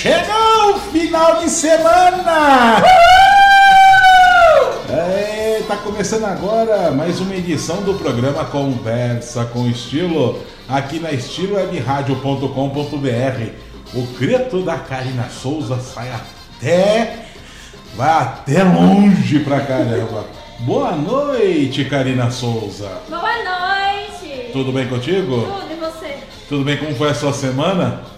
Chegou o final de semana! É, tá começando agora mais uma edição do programa Conversa com Estilo, aqui na estilowebradio.com.br. O grito da Karina Souza sai até. vai até longe pra caramba. Boa noite, Karina Souza. Boa noite! Tudo bem contigo? Tudo, e você? Tudo bem? Como foi a sua semana?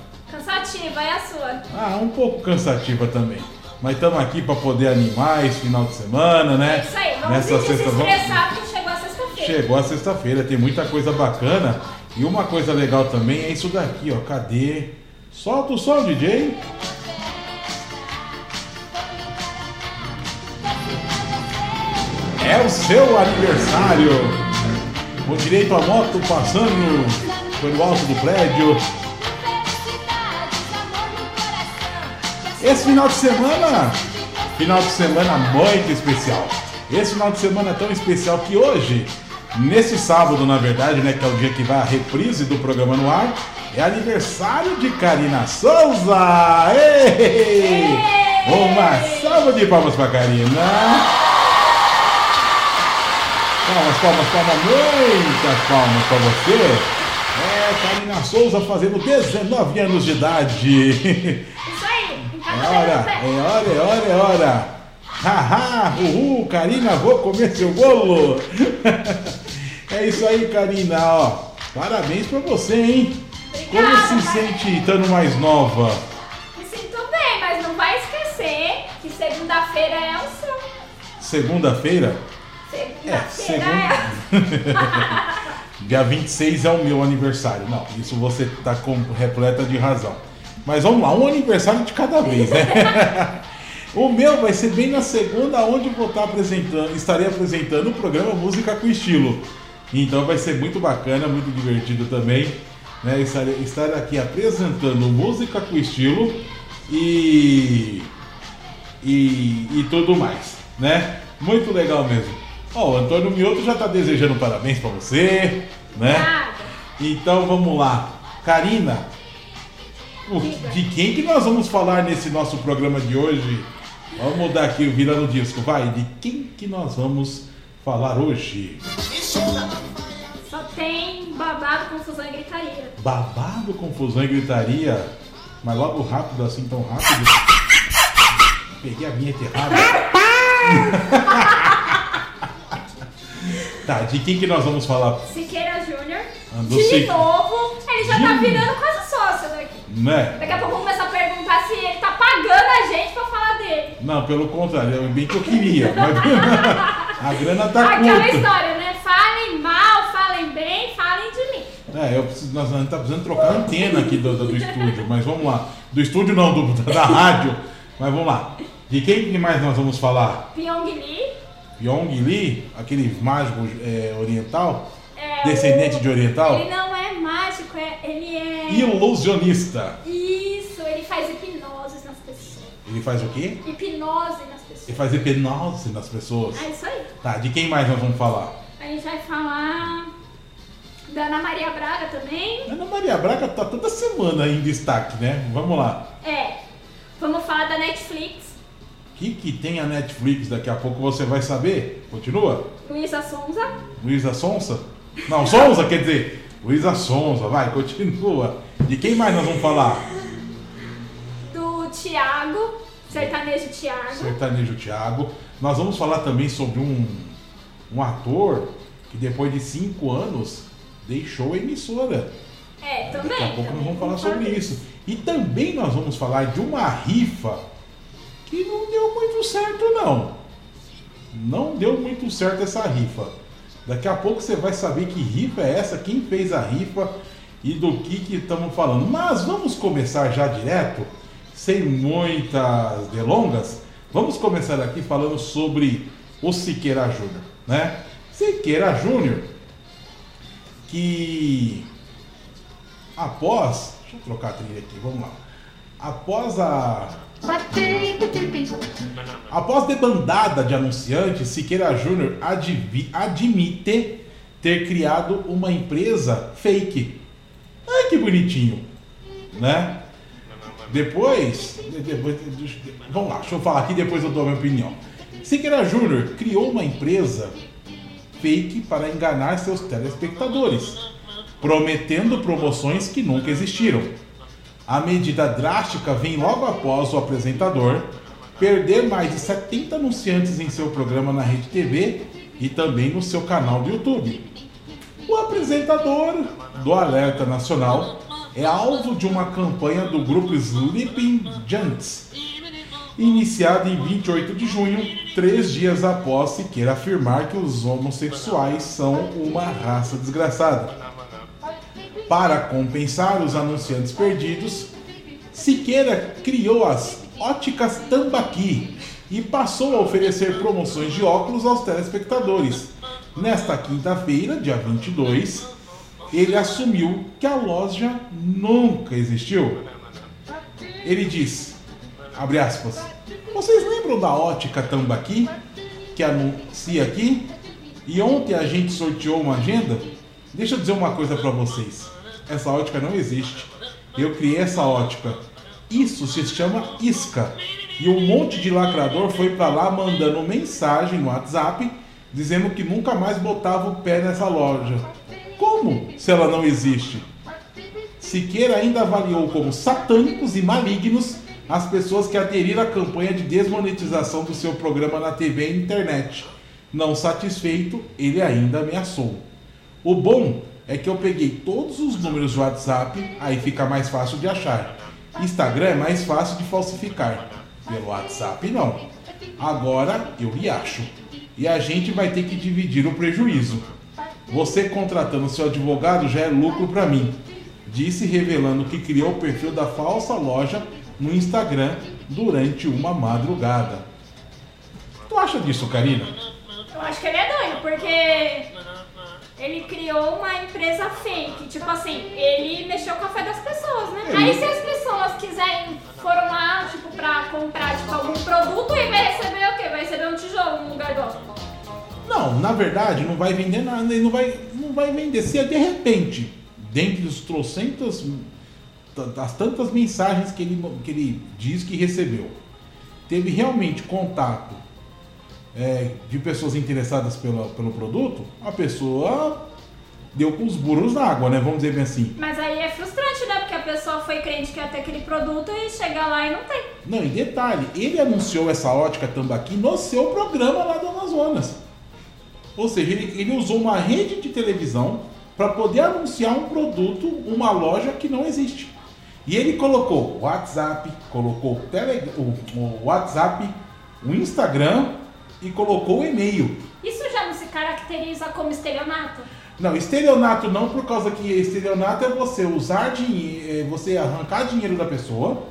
Um pouco cansativa também. Mas estamos aqui para poder animar esse final de semana, né? É isso aí, vamos Nessa sexta, se vamos- porque chegou a sexta-feira. Chegou a sexta-feira, tem muita coisa bacana. E uma coisa legal também é isso daqui, ó. Cadê? Solta o som, DJ. É o seu aniversário. Com direito à moto passando pelo alto do prédio. Esse final de semana, final de semana muito especial. Esse final de semana é tão especial que hoje, nesse sábado, na verdade, né, que é o dia que vai a reprise do programa no ar, é aniversário de Karina Souza! Ei! Uma salva de palmas para Karina! Palmas, palmas, palmas, muitas palmas para você! É, Karina Souza fazendo 19 anos de idade! É hora, é hora, é hora, é hora. Haha, uhul, Karina, vou comer seu bolo. é isso aí, Karina, ó. Parabéns pra você, hein? Como Obrigada, se Karina. sente estando mais nova? Me sinto bem, mas não vai esquecer que segunda-feira é o seu. Segunda-feira? Segunda-feira segunda- Dia 26 é o meu aniversário. Não, isso você tá com, repleta de razão. Mas vamos lá, um aniversário de cada vez, né? o meu vai ser bem na segunda, onde eu vou estar apresentando, estarei apresentando o programa Música com Estilo. Então vai ser muito bacana, muito divertido também. Né? Estarei, estar aqui apresentando Música com Estilo e e, e tudo mais, né? Muito legal mesmo. Ó, o Antônio Mioto já tá desejando parabéns pra você, né? Então vamos lá. Karina. De quem que nós vamos falar nesse nosso programa de hoje? Vamos mudar aqui o Vira no Disco, vai. De quem que nós vamos falar hoje? Só tem babado, confusão e gritaria. Babado, confusão e gritaria. Mas logo rápido, assim, tão rápido. Peguei a vinheta errada. tá, de quem que nós vamos falar? Siqueira Júnior. De Sique- novo, ele já De tá virando daqui. Né? Daqui a pouco vamos começar a perguntar se ele tá pagando a gente pra falar dele. Não, pelo contrário, é bem que eu queria. Mas a grana tá Aquela curta. história, né? Falem mal, falem bem, falem de mim. É, eu preciso, nós estamos precisando trocar a antena aqui do, do, do estúdio, mas vamos lá. Do estúdio não, do, da rádio. Mas vamos lá. De quem que mais nós vamos falar? Pyong Lee. Yong Lee, aquele mágico é, oriental, É, descendente o- de oriental, Ele não é mágico, é, ele é. ilusionista. Isso, ele faz hipnose nas pessoas. Ele faz o quê? Hipnose nas Ele pessoas. faz hipnose nas pessoas. É isso aí. Tá, de quem mais nós vamos falar? A gente vai falar da Ana Maria Braga também. Ana Maria Braga tá toda semana aí em destaque, né? Vamos lá. É. Vamos falar da Netflix. O que, que tem a Netflix? Daqui a pouco você vai saber. Continua. Luísa Sonza. Luísa Sonsa? Não, Sonsa quer dizer. Luísa Sonsa, vai, continua. De quem mais nós vamos falar? Do Thiago. Sertanejo Thiago. Sertanejo Thiago. Nós vamos falar também sobre um, um ator que depois de cinco anos deixou a emissora. É, também. Daqui a pouco nós vamos falar sobre isso. E também nós vamos falar de uma rifa que não deu muito certo, não. Não deu muito certo essa rifa. Daqui a pouco você vai saber que rifa é essa, quem fez a rifa e do que que estamos falando. Mas vamos começar já direto, sem muitas delongas. Vamos começar aqui falando sobre o Siqueira Júnior, né? Siqueira Júnior, que após, deixa eu trocar a trilha aqui, vamos lá. Após a Após debandada de anunciantes, Siqueira Júnior admite ter criado uma empresa fake. Ai que bonitinho, né? Depois, depois, vamos lá, deixa eu falar aqui depois eu dou a minha opinião. Siqueira Júnior criou uma empresa fake para enganar seus telespectadores, prometendo promoções que nunca existiram. A medida drástica vem logo após o apresentador perder mais de 70 anunciantes em seu programa na Rede TV e também no seu canal do YouTube. O apresentador do Alerta Nacional é alvo de uma campanha do grupo Sleeping Giants, iniciada em 28 de junho, três dias após Siqueira afirmar que os homossexuais são uma raça desgraçada. Para compensar os anunciantes perdidos, Siqueira criou as óticas Tambaqui e passou a oferecer promoções de óculos aos telespectadores. Nesta quinta-feira, dia 22, ele assumiu que a loja nunca existiu. Ele diz, abre aspas, vocês lembram da ótica Tambaqui, que anuncia aqui? E ontem a gente sorteou uma agenda? Deixa eu dizer uma coisa para vocês. Essa ótica não existe. Eu criei essa ótica. Isso se chama isca. E um monte de lacrador foi para lá mandando mensagem no WhatsApp dizendo que nunca mais botava o pé nessa loja. Como se ela não existe? Siqueira ainda avaliou como satânicos e malignos as pessoas que aderiram à campanha de desmonetização do seu programa na TV e internet. Não satisfeito, ele ainda ameaçou. O bom é que eu peguei todos os números do WhatsApp, aí fica mais fácil de achar. Instagram é mais fácil de falsificar. Pelo WhatsApp não. Agora eu me acho. E a gente vai ter que dividir o prejuízo. Você contratando seu advogado já é lucro para mim. Disse revelando que criou o perfil da falsa loja no Instagram durante uma madrugada. Tu acha disso, Karina? Eu acho que ele é doido, porque ele criou uma empresa fake. Tipo assim, ele mexeu com a fé das pessoas, né? Ele- Aí se as pessoas quiserem, foram lá, tipo, pra comprar tipo, algum produto, ele vai receber o quê? Vai receber um tijolo no lugar do outro. Não, na verdade, não vai vender nada, ele não vai, não vai vender. Se de repente, dentre os trocentas, das tantas mensagens que ele, que ele diz que recebeu, teve realmente contato é, de pessoas interessadas pelo, pelo produto, a pessoa deu com os burros na água, né? Vamos dizer bem assim. Mas aí é frustrante, né? Porque a pessoa foi crente que ia ter aquele produto e chega lá e não tem. Não, e detalhe, ele anunciou essa ótica tambaqui no seu programa lá do Amazonas. Ou seja, ele, ele usou uma rede de televisão para poder anunciar um produto, uma loja que não existe. E ele colocou o WhatsApp, colocou o, tele, o, o WhatsApp, o Instagram e colocou o e-mail. Isso já não se caracteriza como estelionato? Não, estelionato não, por causa que estelionato é você usar dinheiro, você arrancar dinheiro da pessoa.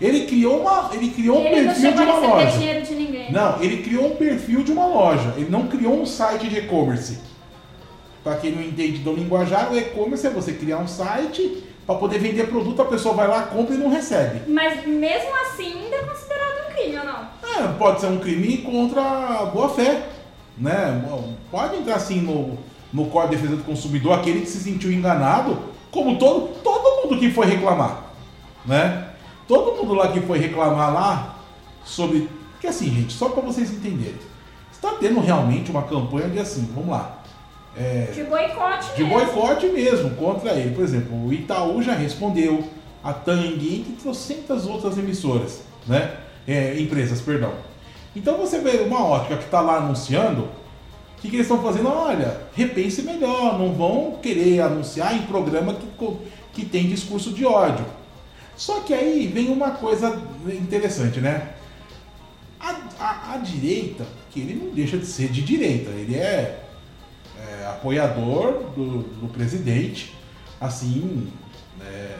Ele criou uma, ele criou um ele não perfil de uma loja. dinheiro de ninguém. Não, ele criou um perfil de uma loja. Ele não criou um site de e-commerce. Para quem não entende do linguajar, o e-commerce é você criar um site para poder vender produto, a pessoa vai lá, compra e não recebe. Mas mesmo assim ainda é considerado um crime ou não? É, pode ser um crime contra a boa fé, né? Pode entrar assim no, no Código de Defesa do Consumidor, aquele que se sentiu enganado, como todo, todo mundo que foi reclamar, né? Todo mundo lá que foi reclamar lá sobre... Porque assim, gente, só para vocês entenderem, está tendo realmente uma campanha de assim, vamos lá, é, De boicote de mesmo. boicote mesmo contra ele. Por exemplo, o Itaú já respondeu, a Tang, entre trocentas outras emissoras, né? É, empresas, perdão. Então você vê uma ótica que está lá anunciando, o que, que eles estão fazendo? Olha, repense melhor, não vão querer anunciar em programa que, que tem discurso de ódio. Só que aí vem uma coisa interessante, né? A, a- a direita, que ele não deixa de ser de direita, ele é é, apoiador do, do presidente, assim, é,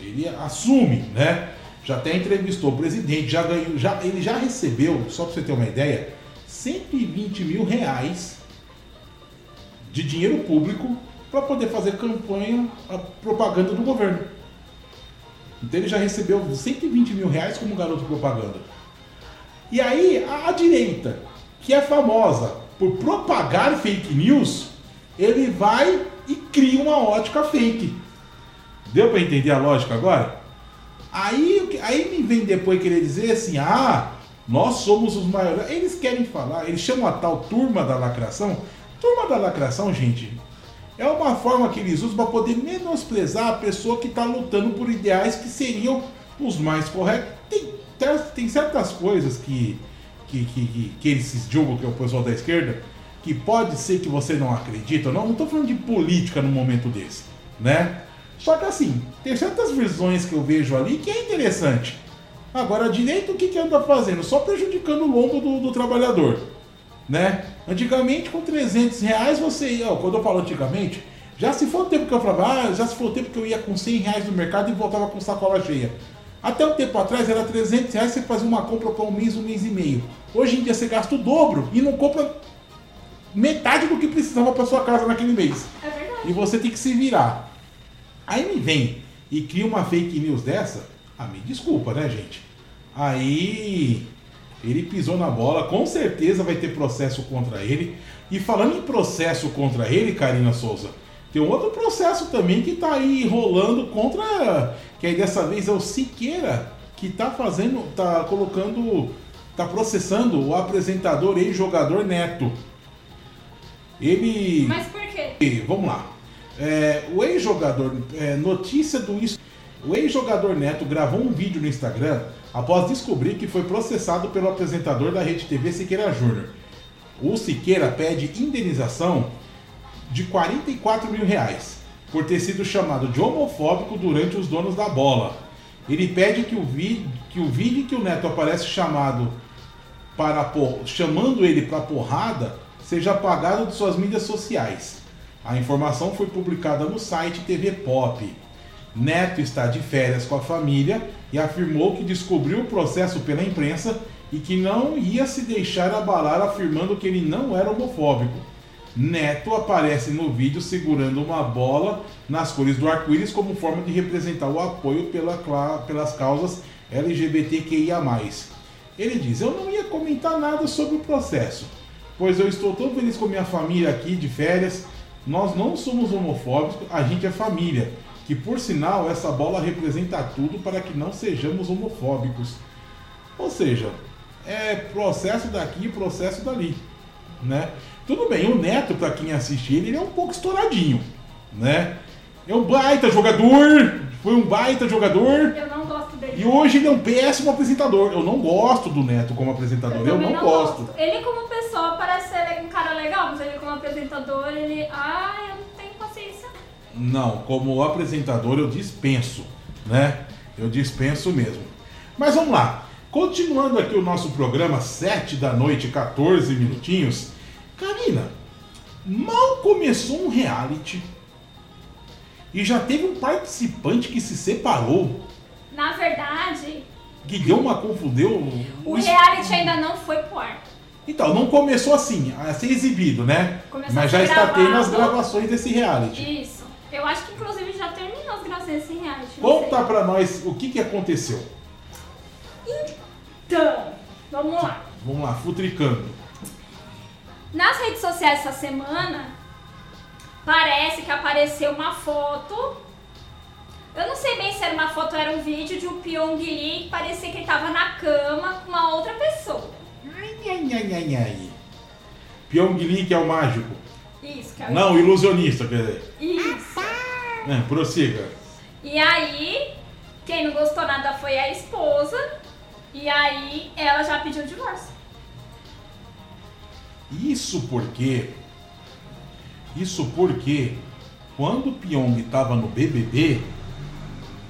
ele assume, né? Já até entrevistou o presidente, já ganhou, já, ele já recebeu, só para você ter uma ideia, 120 mil reais de dinheiro público para poder fazer campanha, a propaganda do governo. Então ele já recebeu 120 mil reais como garoto propaganda. E aí, a, a direita, que é famosa por propagar fake news, ele vai e cria uma ótica fake. Deu para entender a lógica agora? Aí, aí me vem depois querer dizer assim, ah, nós somos os maiores. Eles querem falar, eles chamam a tal turma da lacração. Turma da lacração, gente, é uma forma que eles usam para poder menosprezar a pessoa que está lutando por ideais que seriam os mais corretos. Tem, tem- certas coisas que, que, que, que, que eles julgam, que é o pessoal da esquerda, que pode ser que você não acredita, não estou falando de política no momento desse, né? Só que assim, tem certas visões que eu vejo ali que é interessante. Agora, a direita, o que, que anda fazendo? Só prejudicando o lombo do, do trabalhador, né? Antigamente, com 300 reais, você ia... ó, Quando eu falo antigamente, já se for o tempo que eu falava, ah, já se for o tempo que eu ia com 100 reais no mercado e voltava com sacola cheia. Até um tempo atrás, era 300 reais, você fazia uma compra para um mês, um mês e meio. Hoje em dia, você gasta o dobro e não compra metade do que precisava para sua casa naquele mês É verdade. e você tem que se virar. Aí me vem e cria uma fake news dessa, ah, me desculpa, né, gente? Aí ele pisou na bola, com certeza vai ter processo contra ele. E falando em processo contra ele, Karina Souza, tem um outro processo também que tá aí rolando contra, que aí dessa vez é o Siqueira, que tá fazendo, tá colocando, tá processando o apresentador e jogador Neto. Ele Mas por quê? Vamos lá. É, o ex-jogador, é, notícia do. O ex-jogador Neto gravou um vídeo no Instagram após descobrir que foi processado pelo apresentador da Rede TV Siqueira Júnior. O Siqueira pede indenização de 44 mil reais por ter sido chamado de homofóbico durante os donos da bola. Ele pede que o, vi, que o vídeo em que o Neto aparece chamado para chamando ele para porrada seja apagado de suas mídias sociais. A informação foi publicada no site TV Pop. Neto está de férias com a família e afirmou que descobriu o processo pela imprensa e que não ia se deixar abalar, afirmando que ele não era homofóbico. Neto aparece no vídeo segurando uma bola nas cores do arco-íris como forma de representar o apoio pela pelas causas LGBTQIA. Ele diz: Eu não ia comentar nada sobre o processo, pois eu estou tão feliz com minha família aqui de férias. Nós não somos homofóbicos, a gente é família. Que por sinal, essa bola representa tudo para que não sejamos homofóbicos. Ou seja, é processo daqui, processo dali, né? Tudo bem, o Neto, para quem assiste ele, ele é um pouco estouradinho, né? É um baita jogador, foi um baita jogador. Eu não. E hoje ele é um péssimo apresentador. Eu não gosto do Neto como apresentador, eu, também não, gosto. Ele como pessoa parece ser um cara legal, mas ele como apresentador, ele... Ai, eu não tenho paciência. Não, como apresentador eu dispenso, né? Eu dispenso mesmo. Mas vamos lá. Continuando aqui o nosso programa, 7 da noite, 14 minutinhos. Karina, mal começou um reality e já teve um participante que se separou, Na verdade, que deu uma confundeu. o reality ainda não foi pro ar. Então, não começou assim, a ser exibido, né? Começou Mas já está tendo as gravações desse reality. Isso. Eu acho que inclusive já terminou as gravações desse reality. Conta pra nós o que, que aconteceu. Então, vamos lá. Vamos lá, futricando. Nas redes sociais essa semana, parece que apareceu uma foto. Eu não sei bem se era uma foto ou era um vídeo de um Pyong Lee que parecia que ele tava na cama com uma outra pessoa. Ai, ai, ai, ai, ai. Pyong Lee, que é o mágico. Isso, que é o Não, o ilusionista, quer dizer. Isso. É, prossiga. E aí, quem não gostou nada foi a esposa. E aí, ela já pediu o divórcio. Isso porque. Isso porque. Quando o Pyong tava no BBB,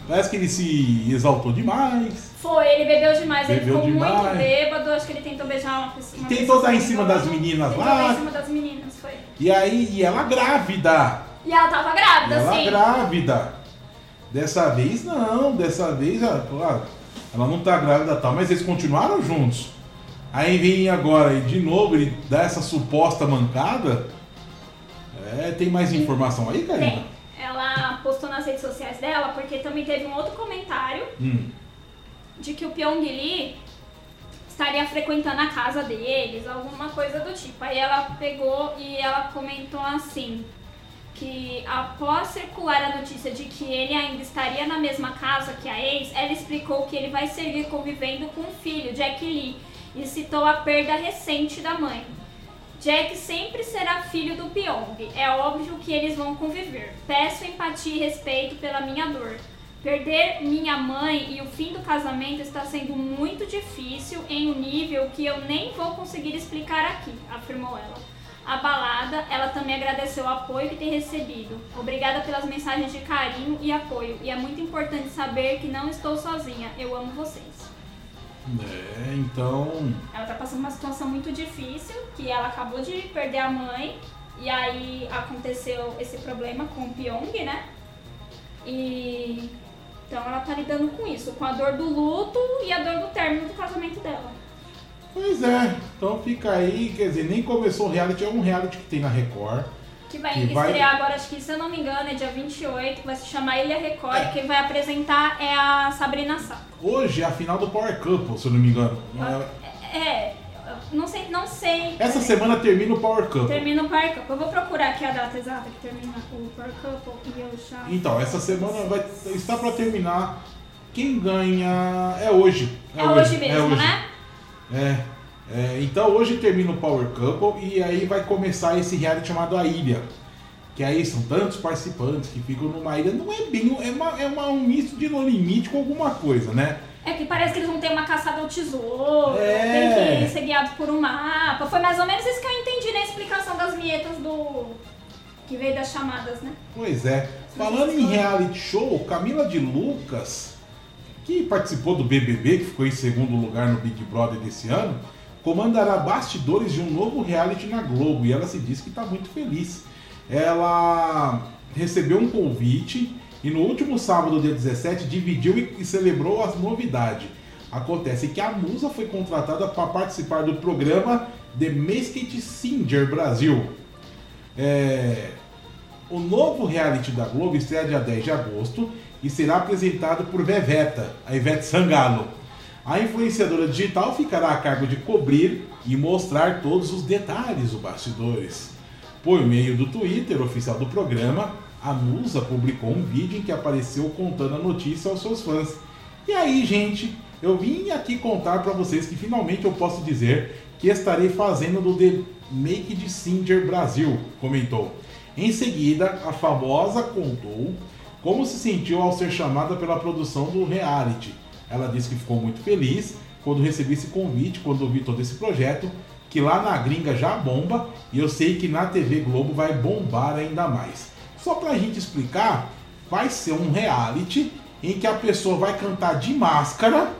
parece que ele se exaltou demais. Foi, ele bebeu demais, ele Bebeu ficou muito demais. bêbado. Acho que ele tentou beijar uma pessoa. uma Tentou pessoa dar em cima das meninas tentou lá. dar em cima das meninas, foi. E aí, e ela grávida. E ela tava grávida, Ela sim. grávida. Dessa vez não, dessa vez, ah, claro, ela não tá grávida tal, mas eles continuaram juntos. Aí vem agora e de novo ele dá essa suposta mancada. É, tem mais informação aí, Karina? Tem. Ela postou nas redes sociais dela porque também teve um outro comentário Hum. de que o Pyong Lee estaria frequentando a casa deles, alguma coisa do tipo. Aí ela pegou e ela comentou assim: que após circular a notícia de que ele ainda estaria na mesma casa que a ex, ela explicou que ele vai seguir convivendo com o filho, Jack Lee, e citou a perda recente da mãe. Jack sempre será filho do Pyong. É óbvio que eles vão conviver. Peço empatia e respeito pela minha dor. Perder minha mãe e o fim do casamento está sendo muito difícil em um nível que eu nem vou conseguir explicar aqui, afirmou ela. Abalada, ela também agradeceu o apoio que tem recebido. Obrigada pelas mensagens de carinho e apoio. E é muito importante saber que não estou sozinha. Eu amo vocês. É, então. Ela tá passando uma situação muito difícil, que ela acabou de perder a mãe, e aí aconteceu esse problema com o Pyong, né? E então ela tá lidando com isso, com a dor do luto e a dor do término do casamento dela. Pois é, então fica aí, quer dizer, nem começou o reality, é um reality que tem na Record. Que vai Que estrear vai- agora, acho que se eu não me engano, é dia 28, que vai se chamar Ilha Record. e Quem vai apresentar é a Sabrina Sato. Hoje é a final do Power Couple, se eu não me engano. É, É, não sei, não sei. Essa semana termina o Power Couple. Termina o Power Couple. Eu vou procurar aqui a data exata que termina o Power Couple e eu já. Então, essa semana vai, está para terminar. Quem ganha é hoje. É hoje mesmo, hoje. né? É, é, então hoje termina o Power Couple e aí vai começar esse reality chamado A Ilha. Que aí são tantos participantes que ficam numa ilha. Não é bem. É, uma, é uma- um misto de no limite com alguma coisa, né? É que parece que eles vão ter uma caçada ao tesouro, É. tem que ser guiado por um mapa. Foi mais ou menos isso que eu entendi na explicação das vinhetas do. que veio das chamadas, né? Pois é. Falando em reality show, Camila de Lucas, que participou do BBB, que ficou em segundo lugar no Big Brother desse ano, comandará bastidores de um novo reality na Globo e ela se diz que está muito feliz. Ela recebeu um convite e no último sábado, dia 17, dividiu e celebrou as novidades. Acontece que a Musa foi contratada para participar do programa The Masked Singer Brasil. É, o novo reality da Globo estreia dia 10 de agosto e será apresentado por Veveta, a Ivete Sangalo. A influenciadora digital ficará a cargo de cobrir e mostrar todos os detalhes dos bastidores. Por meio do Twitter oficial do programa, a Musa publicou um vídeo em que apareceu contando a notícia aos seus fãs. E aí, gente, eu vim aqui contar para vocês que finalmente eu posso dizer que estarei fazendo do The Make de Singer Brasil, comentou. Em seguida, a famosa contou como se sentiu ao ser chamada pela produção do reality. Ela disse que ficou muito feliz quando recebi esse convite, quando ouvi todo esse projeto, que lá na gringa já bomba e eu sei que na TV Globo vai bombar ainda mais. Só pra gente explicar, vai ser um reality em que a pessoa vai cantar de máscara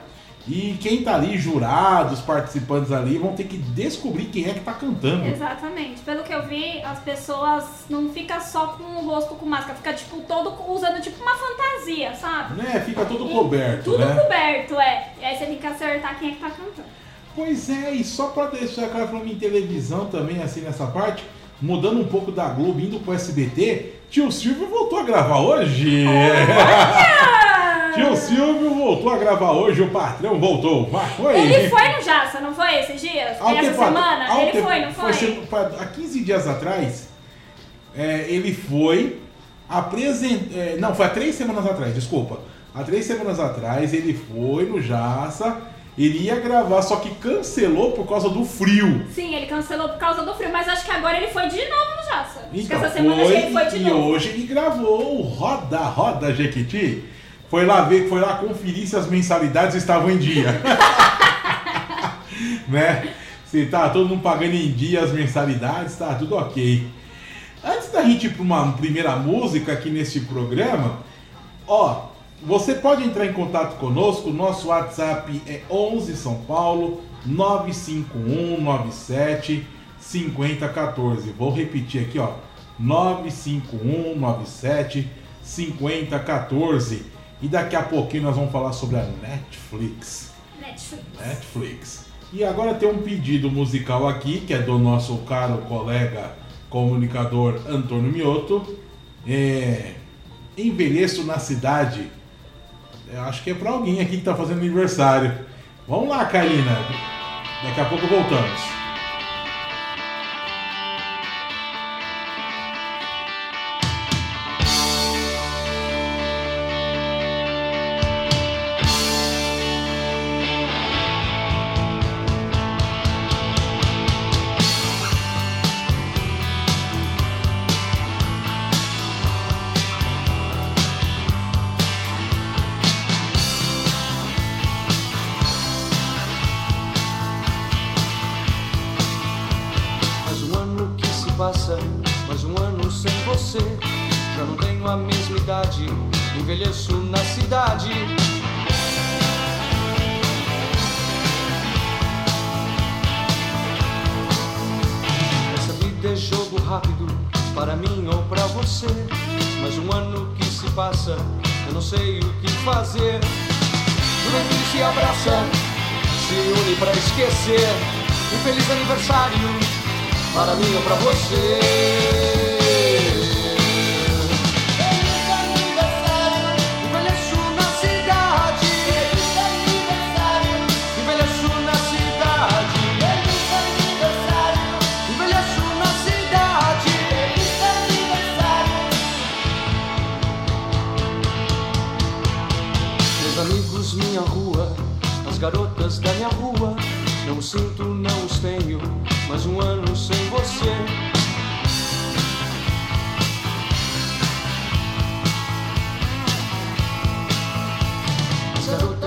e quem tá ali, jurados, participantes ali, vão ter que descobrir quem é que tá cantando. Exatamente. Pelo que eu vi, as pessoas não ficam só com o rosto com máscara, fica tipo todo usando tipo uma fantasia, sabe? Né? Fica tudo E coberto, Tudo né? coberto, é. E aí você tem que acertar quem é que tá cantando. Pois é, e só pra deixar claro falando em televisão também, assim, nessa parte, mudando um pouco da Globo, indo pro SBT, tio Silvio voltou a gravar hoje! Tio Silvio voltou a gravar hoje, o patrão voltou. Mas foi. Ele foi no Jaça, não foi esses dias? Um Essa semana? Ele foi, não foi? pra- há 15 dias atrás, é, ele foi apresentar. não, foi há três semanas atrás, desculpa. Há três semanas atrás ele foi no Jaça, ele ia gravar, só que cancelou por causa do frio. Sim, ele cancelou por causa do frio, mas acho que agora ele foi de novo no Jaça. Então, essa semana que ele foi de e novo. hoje ele gravou o Roda Roda Jequiti. Foi lá ver, foi lá conferir se as mensalidades estavam em dia. né? Se tá todo mundo pagando em dia as mensalidades, tá tudo ok. Antes da gente ir para uma primeira música aqui neste programa, ó, você pode entrar em contato conosco, nosso WhatsApp é 11 São Paulo 95197 5014. Vou repetir aqui, ó, 95197 5014. E daqui a pouquinho nós vamos falar sobre a Netflix. Netflix. Netflix. E agora tem um pedido musical aqui, que é do nosso caro colega comunicador Antônio Mioto. É, envelheço na cidade. Eu acho que é pra alguém aqui que tá fazendo aniversário. Vamos lá, Karina. Daqui a pouco voltamos.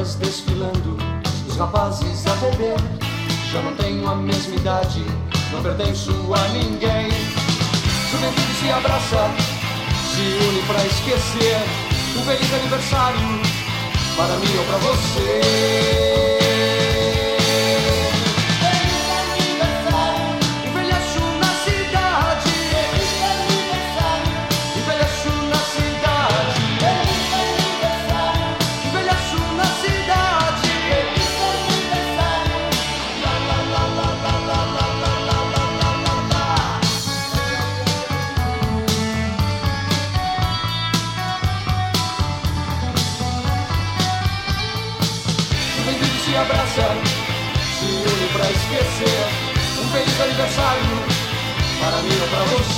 Garotas desfilando, os rapazes a beber. Já não tenho a mesma idade, não pertenço a ninguém. Juventude se abraça, se une pra esquecer. Um feliz aniversário, para mim ou pra você.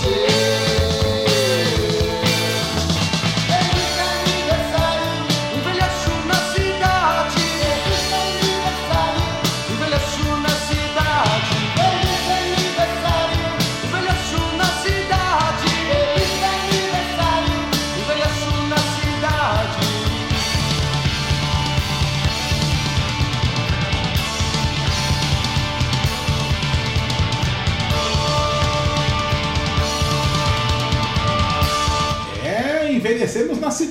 Você.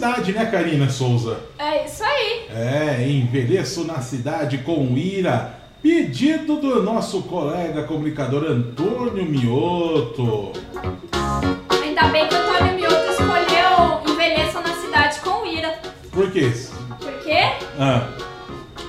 Cidade, né, Karina Souza? É isso aí. É, envelheço na cidade com ira. Pedido do nosso colega comunicador Antônio Mioto. Ainda bem que o Antônio Mioto escolheu Envelheça na Cidade com Ira. Por quê? Por quê? Ah,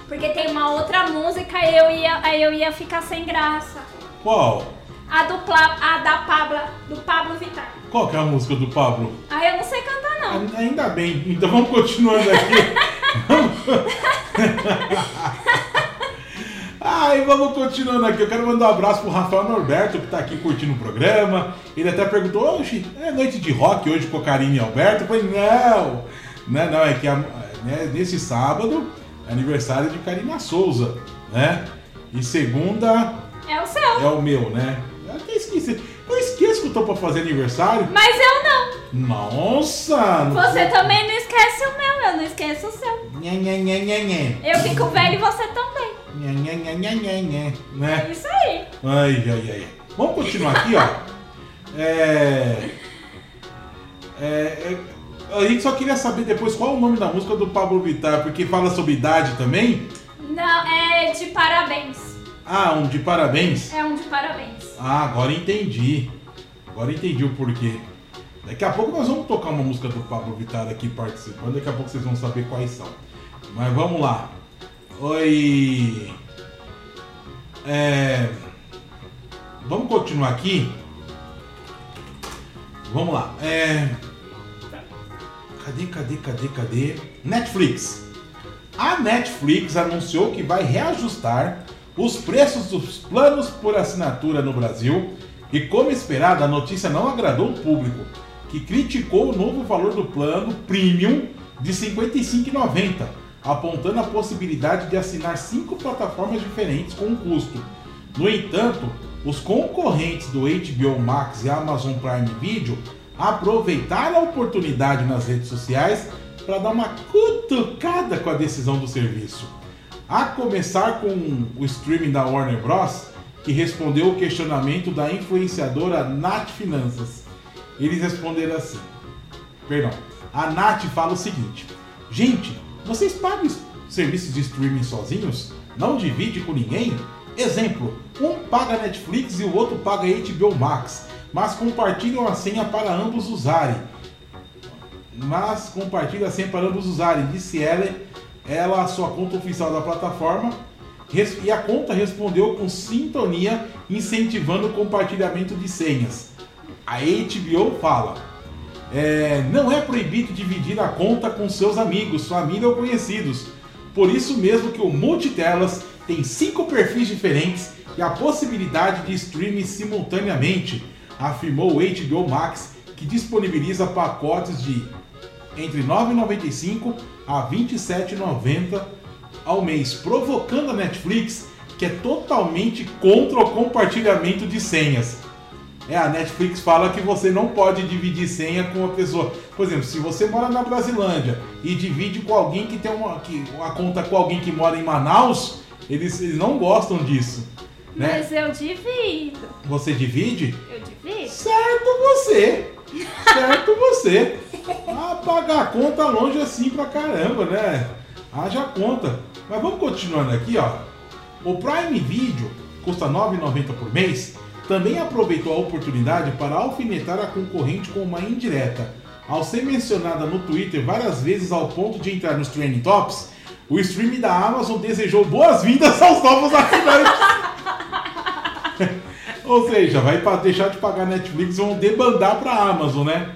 Porque tem uma outra música e eu ia, eu ia ficar sem graça. qual? A do, Pla, a da Pablo, do Pablo Vittar. Qual que é a música do Pablo? Ah, eu não sei cantar. Ainda bem, então vamos continuando aqui. Ai, vamos continuando aqui. Eu quero mandar um abraço pro Rafael Norberto, que tá aqui curtindo o programa. Ele até perguntou, oxe, é noite de rock hoje com Karine e Alberto? Eu falei, não, não, não, é que a- né, nesse sábado é aniversário de Karina Souza, né? E segunda É o seu. é o meu, né? Eu até esqueci. Eu esqueço que eu tô pra fazer aniversário. Mas eu não. Nossa! Você também não esquece o meu, eu não esqueço o seu. Nhé, nhé, nhé, nhé, nhé. Eu fico velho e você também. Nhé, nhé, nhé, nhé, nhé. É Né? isso aí. Ai, ai, ai. Vamos continuar aqui, ó. É... É, é, A gente só queria saber depois qual é o nome da música do Pablo Vittar, porque fala sobre idade também. Não, é de parabéns. Ah, um de parabéns. É um de parabéns. Ah, agora entendi. Agora entendi o porquê. Daqui a pouco nós vamos tocar uma música do Pablo Vittar aqui participando. Daqui a pouco vocês vão saber quais são. Mas vamos lá. Oi. É, Vamos continuar aqui. Vamos lá. É... Cadê, cadê, cadê, cadê? Netflix. A Netflix anunciou que vai reajustar os preços dos planos por assinatura no Brasil e, como esperado, a notícia não agradou o público, que criticou o novo valor do plano premium de R$ 55,90, apontando a possibilidade de assinar cinco plataformas diferentes com um custo. No entanto, os concorrentes do HBO Max e Amazon Prime Video aproveitaram a oportunidade nas redes sociais para dar uma cutucada com a decisão do serviço. A começar com o streaming da Warner Bros., que respondeu o questionamento da influenciadora Nath Finanças. Eles responderam assim: Perdão. A Nath fala o seguinte: Gente, vocês pagam serviços de streaming sozinhos? Não divide com ninguém? Exemplo: um paga Netflix e o outro paga HBO Max, mas compartilham a senha para ambos usarem. Mas compartilham a senha para ambos usarem, disse ela, ela a sua conta oficial da plataforma e a conta respondeu com sintonia, incentivando o compartilhamento de senhas. A HBO fala: é, não é proibido dividir a conta com seus amigos, família ou conhecidos. Por isso mesmo que o Multitelas tem cinco perfis diferentes e a possibilidade de streaming simultaneamente, afirmou o HBO Max, que disponibiliza pacotes de entre R$ 9,95 a R$ 27,90 ao mês, provocando a Netflix, que é totalmente contra o compartilhamento de senhas. É, a Netflix fala que você não pode dividir senha com uma pessoa. Por exemplo, se você mora na Brasilândia e divide com alguém que tem uma, que, uma conta com alguém que mora em Manaus, eles, eles não gostam disso. Né? Mas eu divido. Você divide? Eu divido. Certo você! Certo você! Ah, pagar a conta longe assim pra caramba, né? Haja conta. Mas vamos continuando aqui, ó. O Prime Video custa R$ 9,90 por mês. Também aproveitou a oportunidade para alfinetar a concorrente com uma indireta. Ao ser mencionada no Twitter várias vezes ao ponto de entrar nos Trending Tops, o streaming da Amazon desejou boas-vindas aos novos assinantes. Ou seja, vai deixar de pagar Netflix e vão debandar para a Amazon, né?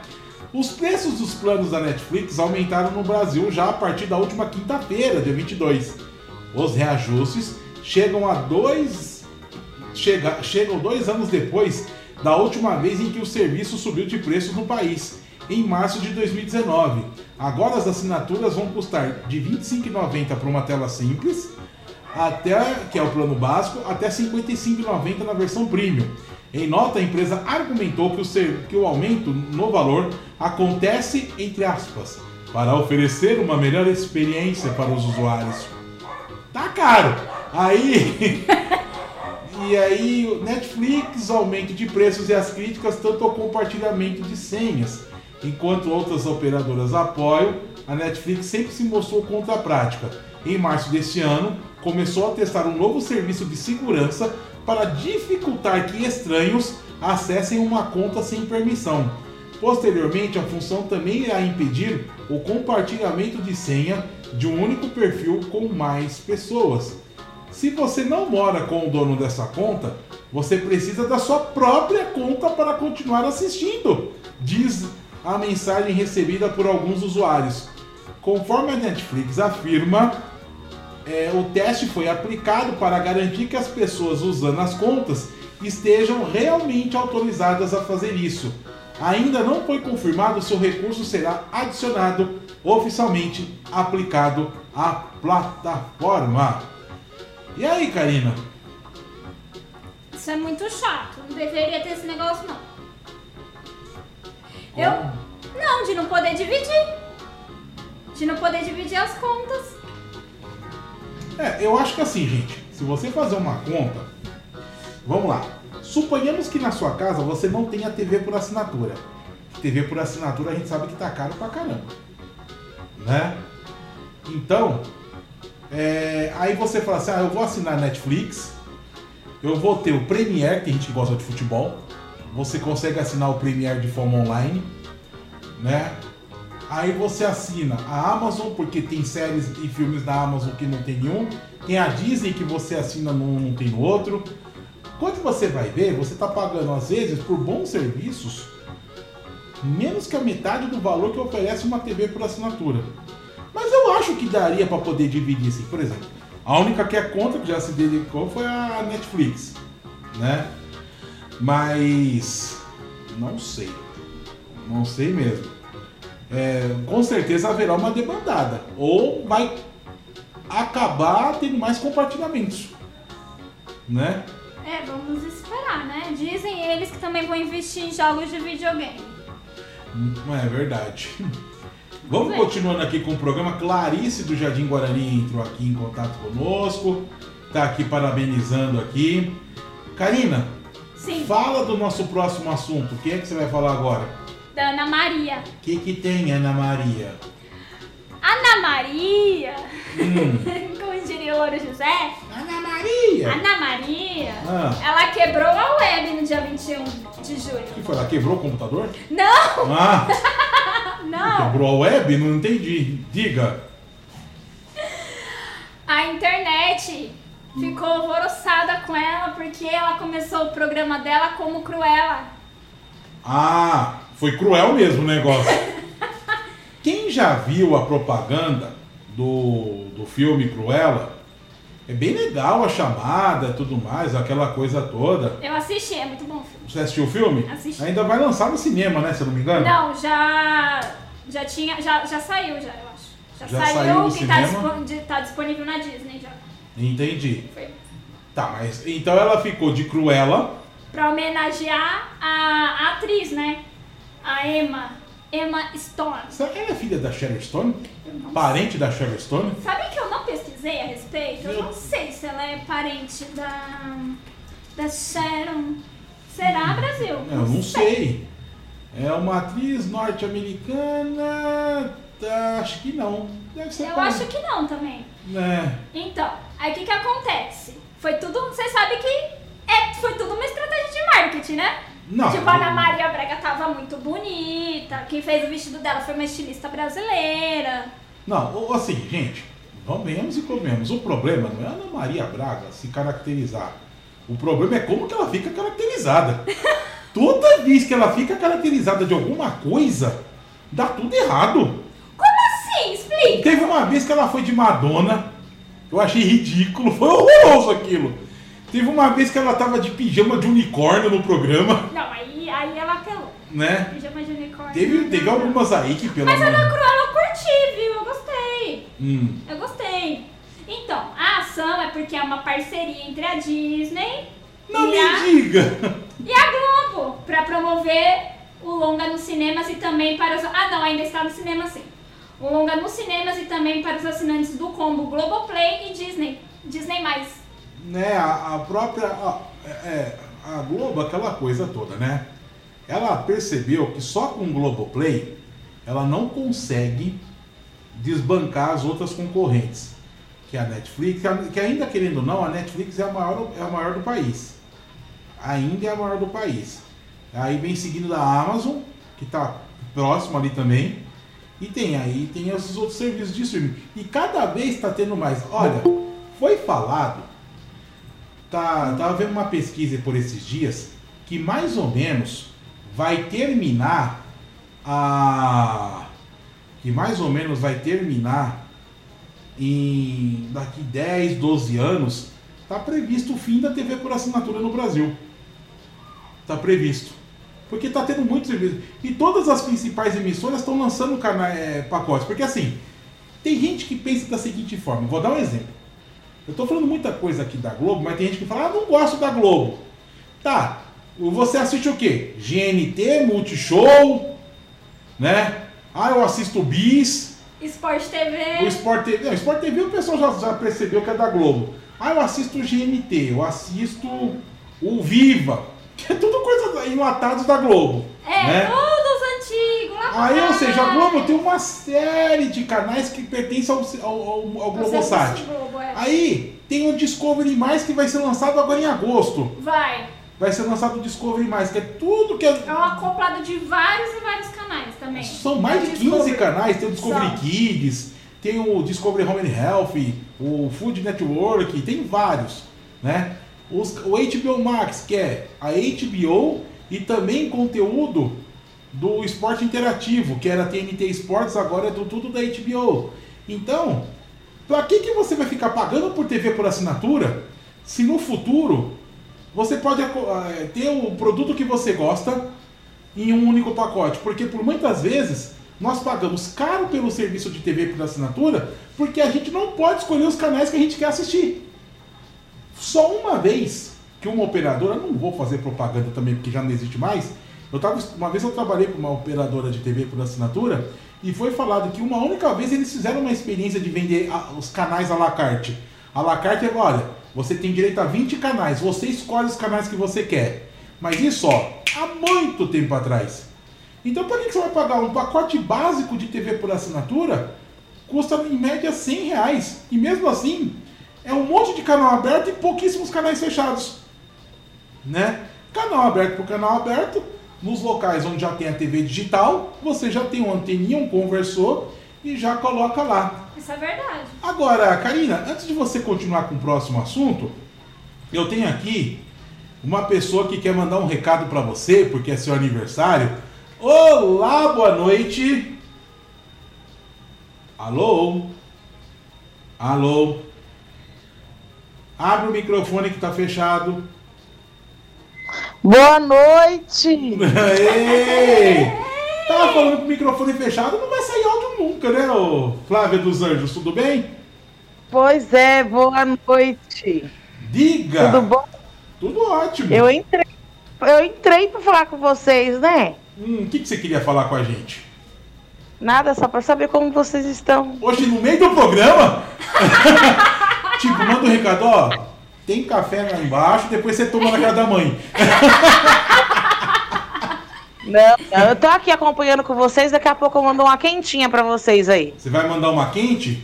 Os preços dos planos da Netflix aumentaram no Brasil já a partir da última quinta-feira, dia 22. Os reajustes chegam a dois chega, chegam dois anos depois da última vez em que o serviço subiu de preço no país, em março de 2019. Agora as assinaturas vão custar de R$ 25,90 para uma tela simples, até que é o plano básico, até R$ 55,90 na versão premium. Em nota, a empresa argumentou que o, ser, que o aumento no valor acontece, entre aspas, para oferecer uma melhor experiência para os usuários. Tá caro! Aí. e aí, Netflix, aumento de preços e as críticas, tanto ao compartilhamento de senhas. Enquanto outras operadoras apoiam, a Netflix sempre se mostrou contra a prática. Em março deste ano, começou a testar um novo serviço de segurança para dificultar que estranhos acessem uma conta sem permissão. Posteriormente, a função também irá impedir o compartilhamento de senha de um único perfil com mais pessoas. Se você não mora com o dono dessa conta, você precisa da sua própria conta para continuar assistindo, diz a mensagem recebida por alguns usuários. Conforme a Netflix afirma, é, o teste foi aplicado para garantir que as pessoas usando as contas estejam realmente autorizadas a fazer isso. Ainda não foi confirmado se o recurso será adicionado oficialmente aplicado à plataforma. E aí, Karina? Isso é muito chato. Não deveria ter esse negócio, não. Eu. Não, de não poder dividir. De não poder dividir as contas. É, eu acho que assim, gente, se você fazer uma conta, vamos lá. Suponhamos que na sua casa você não tenha TV por assinatura. TV por assinatura a gente sabe que tá caro pra caramba. Né? Então, é, aí você fala assim, ah, eu vou assinar Netflix, eu vou ter o Premiere, que a gente gosta de futebol. Você consegue assinar o Premiere de forma online, né? Aí você assina a Amazon, porque tem séries e filmes da Amazon que não tem nenhum. Tem a Disney que você assina num, não tem no outro. Quando você vai ver, você está pagando às vezes por bons serviços menos que a metade do valor que oferece uma TV por assinatura. Mas eu acho que daria para poder dividir assim. Por exemplo, a única que é contra que já se dedicou foi a Netflix, né? Mas não sei, não sei mesmo é, com certeza haverá uma demandada. Ou vai acabar tendo mais compartilhamentos. Né? É, vamos esperar, né? Dizem eles que também vão investir em jogos de videogame. É verdade. Vamos Sim. continuando aqui com o programa. Clarice do Jardim Guarani entrou aqui em contato conosco. Tá aqui parabenizando aqui. Karina, Sim. fala do nosso próximo assunto. O que é que você vai falar agora? da Ana Maria. O que, que tem, Ana Maria? Ana Maria, Hum, como diria o Louro José, Ana Maria! Ana Maria, Ah. ela quebrou a web no dia 21 de julho. O que foi? Ela quebrou o computador? Não, Ah, não. quebrou a web? Não entendi. Diga. A internet ficou alvoroçada com ela porque ela começou o programa dela como Cruella. Ah, foi cruel mesmo o negócio. Quem já viu a propaganda do, do filme Cruella, é bem legal a chamada tudo mais, aquela coisa toda. Eu assisti, é muito bom o filme. Você assistiu o filme? Assisti. Ainda vai lançar no cinema, né? Se eu não me engano? Não, já já tinha, já, já saiu já, eu acho. Já, Já saiu, saiu que tá, cinema? dispo- de- tá disponível na Disney já. Entendi. Foi Tá, mas então ela ficou de Cruella. pra homenagear a, a atriz, né? A Emma, Emma Stone. Será que ela é filha da Sharon Stone? Não Parente da Sharon Stone? Sabe que eu não pesquisei a respeito? Eu Eu- não sei se ela é parente da. da Sharon. Será, Brasil? Eu não sei. É uma atriz norte-americana. tá, Acho que não. Deve ser Eu parente. acho que não também. É. Então, aí o que que acontece? Foi tudo. Você sabe que é, foi tudo uma estratégia de marketing, né? Não. Tipo, a Ana Maria Braga tava muito bonita. Quem fez o vestido dela foi uma estilista brasileira. Não, assim, gente, vamos e comemos. O problema não é a Ana Maria Braga se caracterizar. O problema é como que ela fica caracterizada. Toda vez que ela fica caracterizada de alguma coisa, dá tudo errado. Como assim? Explica! Teve uma vez que ela foi de Madonna, eu achei ridículo, foi horroroso aquilo. Teve uma vez que ela tava de pijama de unicórnio no programa, Não, aí, aí ela apelou. né? Pijama de unicórnio. Teve, teve não. algumas aí que pelo Mas a da Cruella eu curti, viu? Eu gostei. Hum. Eu gostei. Então, a ação é porque é uma parceria entre a Disney Não e, me a, diga! e a Globo pra promover o longa nos cinemas e também para os. Ah, não, ainda está no cinema sim. O longa nos cinemas e também para os assinantes do combo Globoplay e Disney. Disney mais. Né, a, a própria. a- é, é, a Globo, aquela coisa toda, né? Ela percebeu que só com o Globoplay ela não consegue desbancar as outras concorrentes. Que é a Netflix, que ainda querendo ou não, a Netflix é a maior, é a maior do país. Ainda é a maior do país. Aí vem seguindo da Amazon, que está próximo ali também. E tem aí, tem esses outros serviços de streaming. E cada vez está tendo mais. Olha, foi falado tá, tava vendo uma pesquisa por esses dias que mais ou menos vai terminar a que mais ou menos vai terminar em daqui 10, 12 anos, tá previsto o fim da TV por assinatura no Brasil. Tá previsto. Porque tá tendo muito serviço. E todas as principais emissoras estão lançando cana é, pacotes. Porque assim, tem gente que pensa da seguinte forma. Vou dar um exemplo. Eu tô falando muita coisa aqui da Globo, mas tem gente que fala, ah, não gosto da Globo. Tá, você assiste o quê? GNT, Multishow, né? Ah, eu assisto o Bis, Sport o TV. Sport TV. Não, o Sport TV o pessoal já, já percebeu que é da Globo. Ah, eu assisto o GNT, eu assisto o Viva, que é tudo coisa enlatados da Globo. É, né? Lá Aí, ou seja, a. Globo tem uma série de canais que pertencem ao, ao, ao, ao Globosat. Globo, é. Aí tem o Discovery Mais que vai ser lançado agora em agosto. Vai. Vai ser lançado o Discovery Mais, que é tudo que é. É um acoplado de vários e vários canais também. São mais de 15 Discovery. canais, tem o Discovery. Kids, tem o Discovery Home and Health, o Food Network, tem vários, né? Os- o HBO Max, que é a HBO e também conteúdo do esporte interativo, que era TNT Sports, agora é do, tudo da HBO. Então, pra que, que você vai ficar pagando por TV por assinatura se no futuro você pode eh, ter o produto que você gosta em um único pacote? Porque por muitas vezes nós pagamos caro pelo serviço de TV por assinatura porque a gente não pode escolher os canais que a gente quer assistir. Só uma vez que uma operadora, não vou fazer propaganda também porque já não existe mais. Eu tava, uma vez eu trabalhei com uma operadora de TV por assinatura e foi falado que uma única vez eles fizeram uma experiência de vender a- os canais à la carte. A la carte é, olha, você tem direito a 20 canais, você escolhe os canais que você quer. Mas isso, ó, há muito tempo atrás. Então para que você vai pagar um pacote básico de TV por assinatura? Custa em média 100 reais. E mesmo assim, é um monte de canal aberto e pouquíssimos canais fechados. Né? Canal aberto por canal aberto, nos locais onde já tem a TV digital, você já tem um anteninha, um conversor e já coloca lá. Isso é verdade. Agora, Karina, antes de você continuar com o próximo assunto, eu tenho aqui uma pessoa que quer mandar um recado para você, porque é seu aniversário. Olá, boa noite. Alô? Alô? Abre o microfone que tá fechado. Boa noite! Tava falando com o microfone fechado, não vai sair áudio nunca, né, ô Flávia dos Anjos? Tudo bem? Pois é, boa noite. Diga! Tudo bom? Tudo ótimo. Eu entrei, eu entrei para falar com vocês, né? Hum, o que, que você queria falar com a gente? Nada, só para saber como vocês estão. Hoje no meio do programa? tipo, manda um recado, ó. Tem café lá embaixo, depois você toma na casa da mãe. Não, eu tô aqui acompanhando com vocês, daqui a pouco eu mando uma quentinha para vocês aí. Você vai mandar uma quente?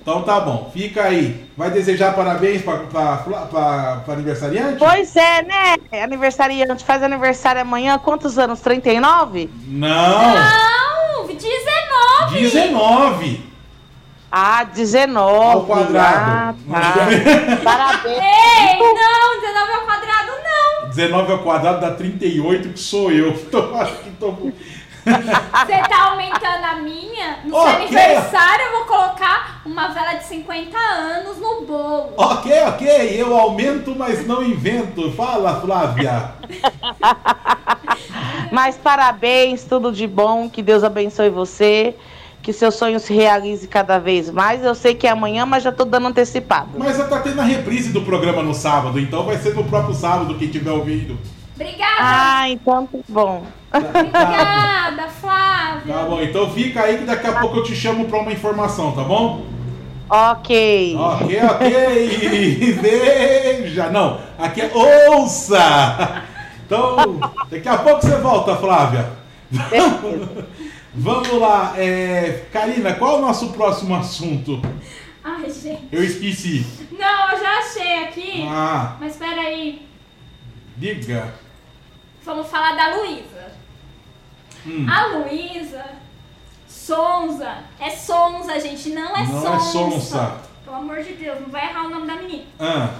Então tá bom, fica aí. Vai desejar parabéns pra, pra, pra, pra aniversariante? Pois é, né? Aniversariante, faz aniversário amanhã, quantos anos? 39? Não! Não, 19. 19! Ah, 19. Ao quadrado. Ah, tá. Parabéns. Ei, não, 19 ao quadrado não. 19 ao quadrado dá 38, que sou eu. Tô, acho que tô... Você tá aumentando a minha? No Ok. seu aniversário eu vou colocar uma vela de 50 anos no bolo. Ok, ok, eu aumento, mas não invento. Fala, Flávia. Mas parabéns, tudo de bom, que Deus abençoe você, que seu sonho se realize cada vez mais. Eu sei que é amanhã, mas já tô dando antecipado. Mas já tá tendo a reprise do programa no sábado, então vai ser no próprio sábado quem tiver ouvindo. Obrigada. Ah, então tá bom. Obrigada, Flávia. Tá bom, então fica aí que daqui a pouco eu te chamo pra uma informação, tá bom? Ok. Ok, ok. Veja. Não, aqui é ouça. Então, daqui a pouco você volta, Flávia. Vamos lá. É, Karina, qual é o nosso próximo assunto? Ai, gente. Eu esqueci. Não, eu já achei aqui. Ah, Mas peraí. diga. Vamos falar da Luísa. Hum. A Luísa Sonza. É Sonza, gente. Não é Não Sonsa. é Sonsa. Pelo amor de Deus, não vai errar o nome da menina. Ah,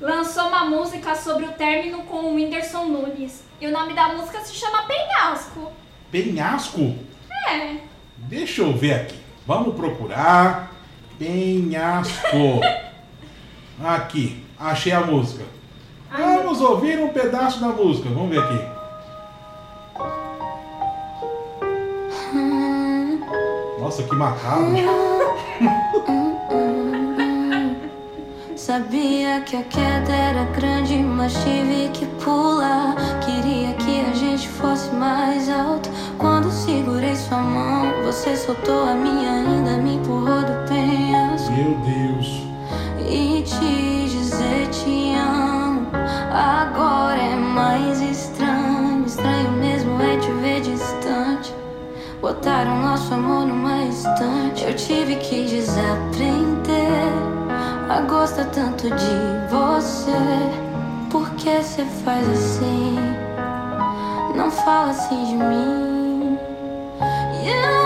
Lançou uma música sobre o término com o Whindersson Nunes. E o nome da música se chama Penhasco. penhasco? É. Deixa eu ver aqui. Vamos procurar. Penhasco. Aqui, achei a música. Vamos ouvir um pedaço da música. Vamos ver aqui. Nossa, que macabro. Sabia que a queda era grande, mas tive que pular. Queria que a gente fosse mais alto. Quando segurei sua mão, você soltou a minha, ainda me empurrou do penhasco. Meu Deus. E te dizer te amo agora é mais estranho. Estranho mesmo é te ver distante. Botaram nosso amor numa estante. Eu tive que desaprender a gostar tanto de você. Por que você faz assim? Não fala assim de mim. E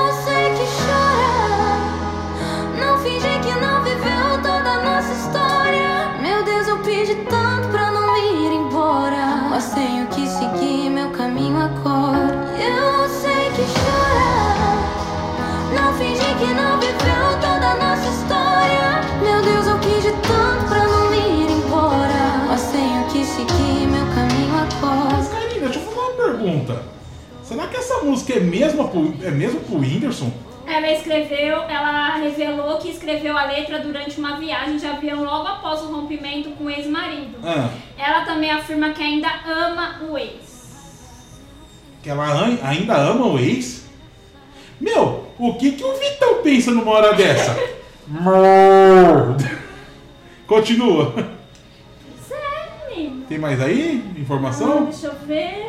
essa música é mesmo pro, é mesmo pro Whindersson? Ela escreveu, ela revelou que escreveu a letra durante uma viagem de avião logo após o rompimento com o ex-marido. Ah, Ela também afirma que ainda ama o ex. que ela ainda ama o ex? Meu, o que, que o Vitão pensa numa hora dessa? Continua. Sério, menino? Tem mais aí? Ah, Informação? deixa eu ver.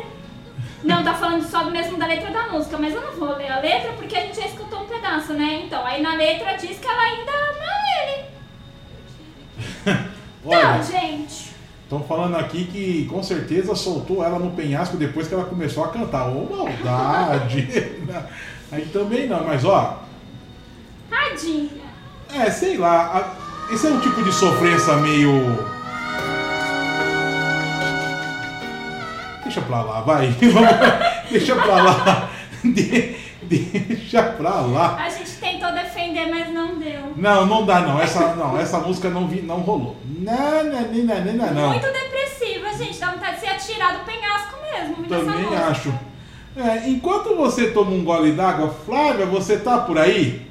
Não, tá falando só mesmo da letra da música, mas eu não vou ler a letra porque a gente já escutou um pedaço, né? Então, aí na letra diz que ela ainda não é ele. Olha, Então, gente. estão falando aqui que com certeza soltou ela no penhasco depois que ela começou a cantar. Ô, maldade! Aí também não, mas ó, Tadinha. é, sei lá, esse é um tipo de sofrência meio. Deixa pra lá, vai. Vamos- Deixa pra lá. De- deixa pra lá. A gente tentou defender, mas não deu. Não, não dá não. Essa, não, essa música não, vi, não rolou. Não, não, não, não, não, não. Muito depressiva, gente. Dá vontade de se atirar do penhasco mesmo. Também música. acho. É, enquanto você toma um gole d'água, Flávia, você tá por aí?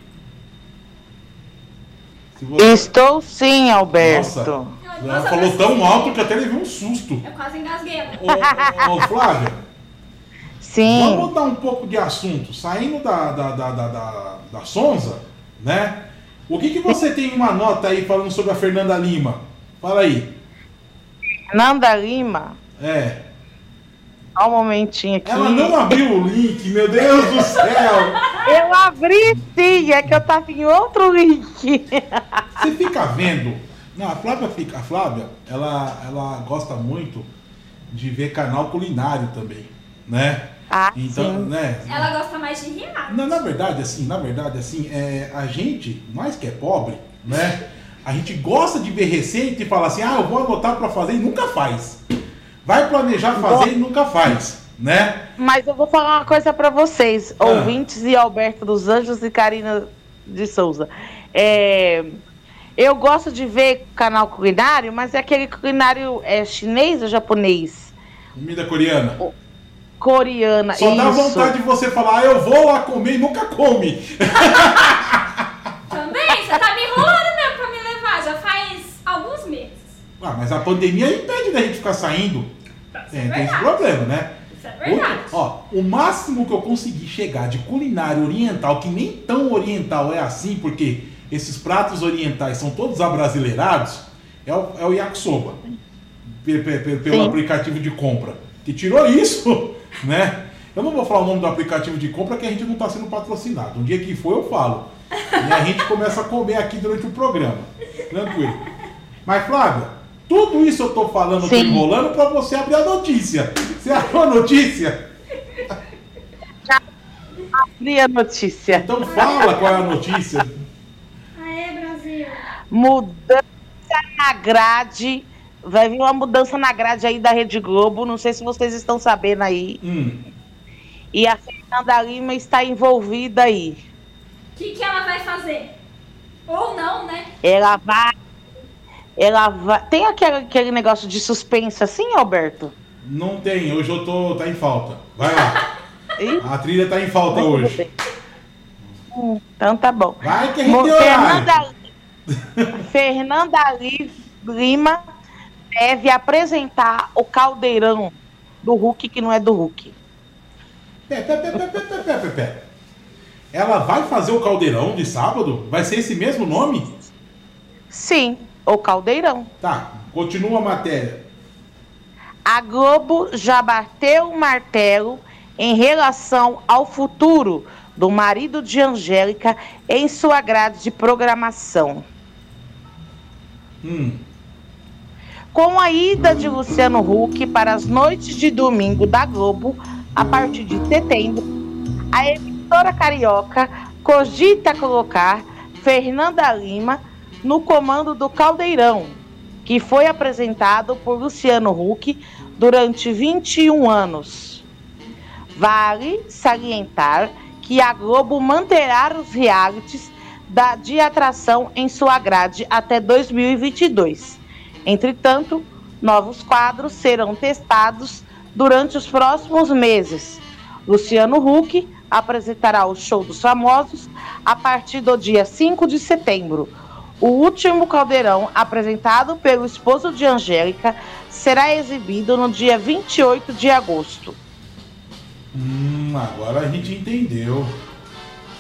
Você... Estou sim, Alberto. Nossa, ela Nossa, falou tão alto que até levei um susto. Eu quase engasguei. agora. Ô, ô, ô, Flávia, Sim. vamos mudar um pouco de assunto. Saindo da, da, da, da, da, da Sonza, né? O que, que você tem uma nota aí falando sobre a Fernanda Lima? Fala aí. Nanda Lima. É. Só um momentinho aqui. Ela não abriu o link, meu Deus do céu! Eu abri sim, é que eu tava em outro link. Você fica vendo. Não, a Flávia fica. A Flávia, ela, ela gosta muito de ver canal culinário também, né? Ah, Então, sim. né? Ela gosta mais de reality. Na, na verdade, assim, na verdade, assim, é, a gente, mais que é pobre, né? A gente gosta de ver receita e fala assim, ah, eu vou anotar pra fazer e nunca faz. Vai planejar fazer e nunca faz, né? Mas eu vou falar uma coisa pra vocês, Ah. ouvintes e Alberto dos Anjos e Karina de Souza. É, eu gosto de ver canal culinário, mas é aquele culinário é, chinês ou japonês? Comida coreana. Coreana. Só dá isso. vontade de você falar, ah, eu vou lá comer e nunca come. Também? Você tá me enrolando mesmo pra me levar. Já faz alguns meses. Ah, mas a pandemia impede da gente ficar saindo. Isso É, é tem esse problema, né? Isso é verdade. Outro- ó, o máximo que eu consegui chegar de culinária oriental, que nem tão oriental é assim, porque esses pratos orientais são todos abrasileirados, é o, é o yakisoba. Pe- pe- pe- Pelo Sim. aplicativo de compra. Que tirou isso, né? Eu não vou falar o nome do aplicativo de compra que a gente não está sendo patrocinado. Um dia que for, eu falo. E a gente começa a comer aqui durante o programa. Tranquilo. Mas, Flávia, tudo isso eu tô falando, Sim. enrolando para você abrir a notícia. Você abriu a notícia? Abri a notícia. Então fala qual é a notícia. Mudança na grade. Vai vir uma mudança na grade aí da Rede Globo. Não sei se vocês estão sabendo aí. Hum, E a Fernanda Lima está envolvida aí. O que, que ela vai fazer? Ou não, né? Ela vai. Ela vai. Tem aquele, aquele negócio de suspense assim, Alberto? não tem, hoje eu tô. tá em falta. Vai lá. A trilha tá em falta tudo hoje. bem. Então tá bom. Vai que a gente Mo- tem horário. Fernanda, Fernanda Lima deve apresentar o caldeirão do Hulk que não é do Hulk. Pé, pé, pé, pé, pé, pé, pé, pé. Ela vai fazer o caldeirão de sábado? Vai ser esse mesmo nome? Sim, o caldeirão. Tá, continua a matéria. A Globo já bateu o martelo em relação ao futuro do marido de Angélica em sua grade de programação. Hum, Com a ida de Luciano Huck para as noites de domingo da Globo, a partir de setembro, a emissora carioca cogita colocar Fernanda Lima no comando do Caldeirão, que foi apresentado por Luciano Huck durante 21 anos. Vale salientar que a Globo manterá os realities da, de atração em sua grade até 2022. Entretanto, novos quadros serão testados durante os próximos meses. Luciano Huck apresentará o Show dos Famosos a partir do dia 5 de setembro. O último caldeirão, apresentado pelo esposo de Angélica, será exibido no dia 28 de agosto. hum, agora a gente entendeu.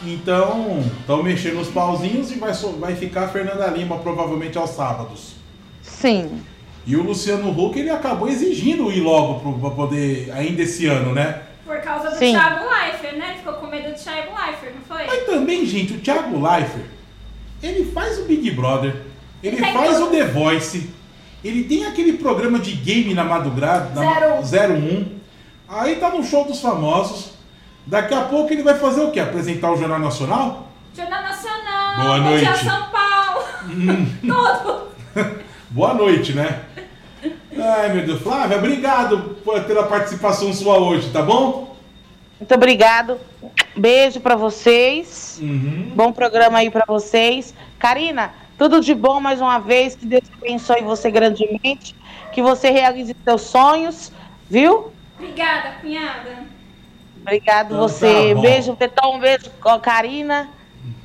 Então, estão mexendo os pauzinhos e vai, vai ficar a Fernanda Lima provavelmente aos sábados. Sim, E o Luciano Huck ele acabou exigindo ir logo para poder, ainda esse ano, né? Por causa do Sim. Thiago Leifert, né? Ele ficou com medo do Thiago Leifert, não foi? Mas também, gente, o Thiago Leifert, ele faz o Big Brother, ele Tem faz tudo. o The Voice, ele tem aquele programa de game na madrugada, na Zero um. 01. Aí tá no show dos famosos. Daqui a pouco ele vai fazer o quê? Apresentar o Jornal Nacional? Jornal Nacional, Boa Bom Dia noite. São Paulo, tudo. Boa noite, né? Ai, meu Deus. Flávia, obrigado por- pela participação sua hoje, tá bom? Muito obrigado. Beijo pra vocês. Uhum. Bom programa aí pra vocês. Karina, tudo de bom mais uma vez. Que Deus abençoe você grandemente. Que você realize seus sonhos, viu? Obrigada, cunhada. Obrigado Então você. tá beijo, Betão. Um beijo, Karina.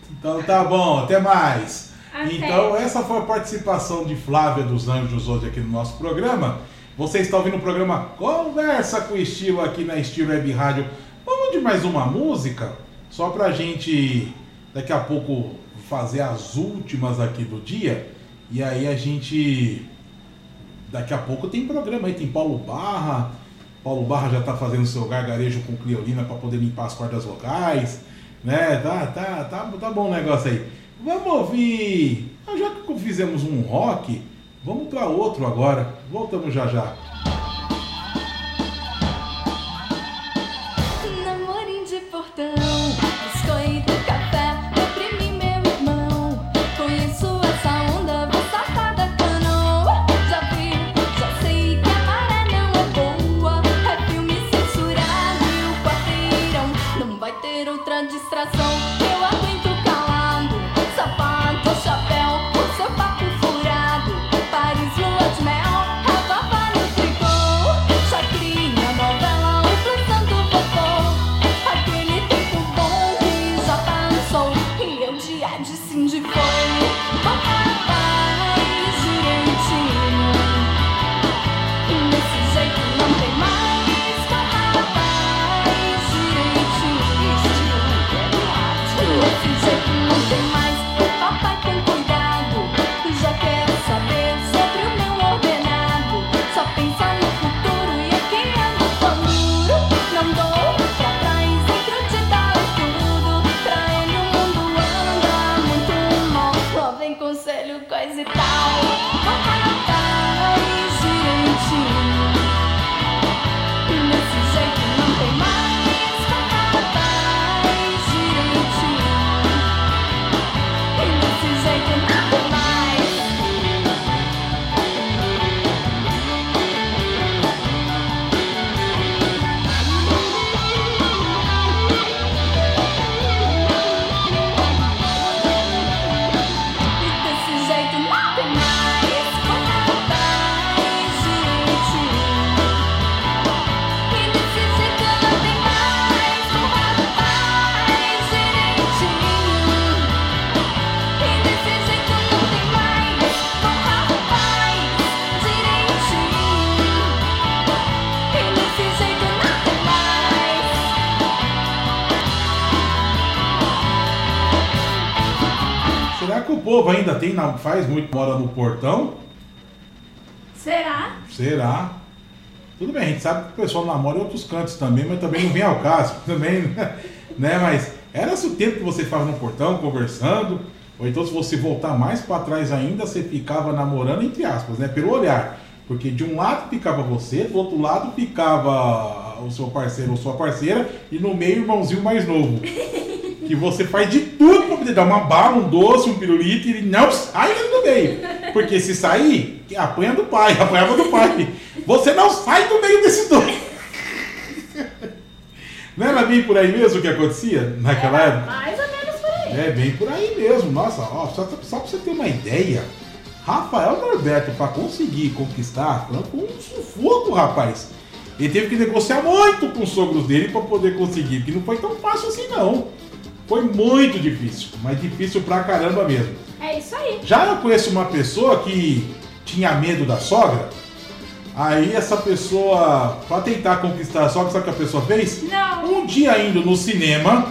Então tá bom, até mais. Até. Então essa foi a participação de Flávia dos Anjos hoje aqui no nosso programa. Você está ouvindo o programa Conversa com Estilo aqui na Estilo Web Rádio. Vamos de mais uma música? Só pra gente daqui a pouco fazer as últimas aqui do dia. E aí a gente. Daqui a pouco tem programa aí, tem Paulo Barra. Paulo Barra já tá fazendo seu gargarejo com Criolina para poder limpar as cordas vocais. Né? Tá, tá, tá, tá bom o negócio aí. Vamos ouvir. Ah, Já que fizemos um rock, vamos para outro agora. Voltamos já já. Tem, faz muito mora no portão? Será? Será? Tudo bem, a gente sabe que o pessoal namora em outros cantos também, mas também não vem ao caso. Também, né? Mas era o tempo que você ficava no portão conversando, ou então se você voltar mais para trás ainda, você ficava namorando, entre aspas, né? Pelo olhar. Porque de um lado ficava você, do outro lado ficava o seu parceiro ou sua parceira, e no meio o irmãozinho mais novo. Que você faz de tudo pra poder dar uma bala, um doce, um pirulito, e ele não sai do meio. Porque se sair, apanha do pai, apanhava do pai. Você não sai do meio desse doce. Não era bem por aí mesmo que acontecia naquela Era época? mais ou menos por aí. É bem por aí mesmo. Nossa, ó, só, só pra você ter uma ideia, Rafael Norberto, pra conseguir conquistar, foi um sufoco, rapaz. Ele teve que negociar muito com os sogros dele pra poder conseguir, porque não foi tão fácil assim não. Foi muito difícil, mas difícil pra caramba mesmo. É isso aí. Já eu conheço uma pessoa que tinha medo da sogra. Aí essa pessoa, pra tentar conquistar a sogra, sabe o que a pessoa fez? Não. Um dia indo no cinema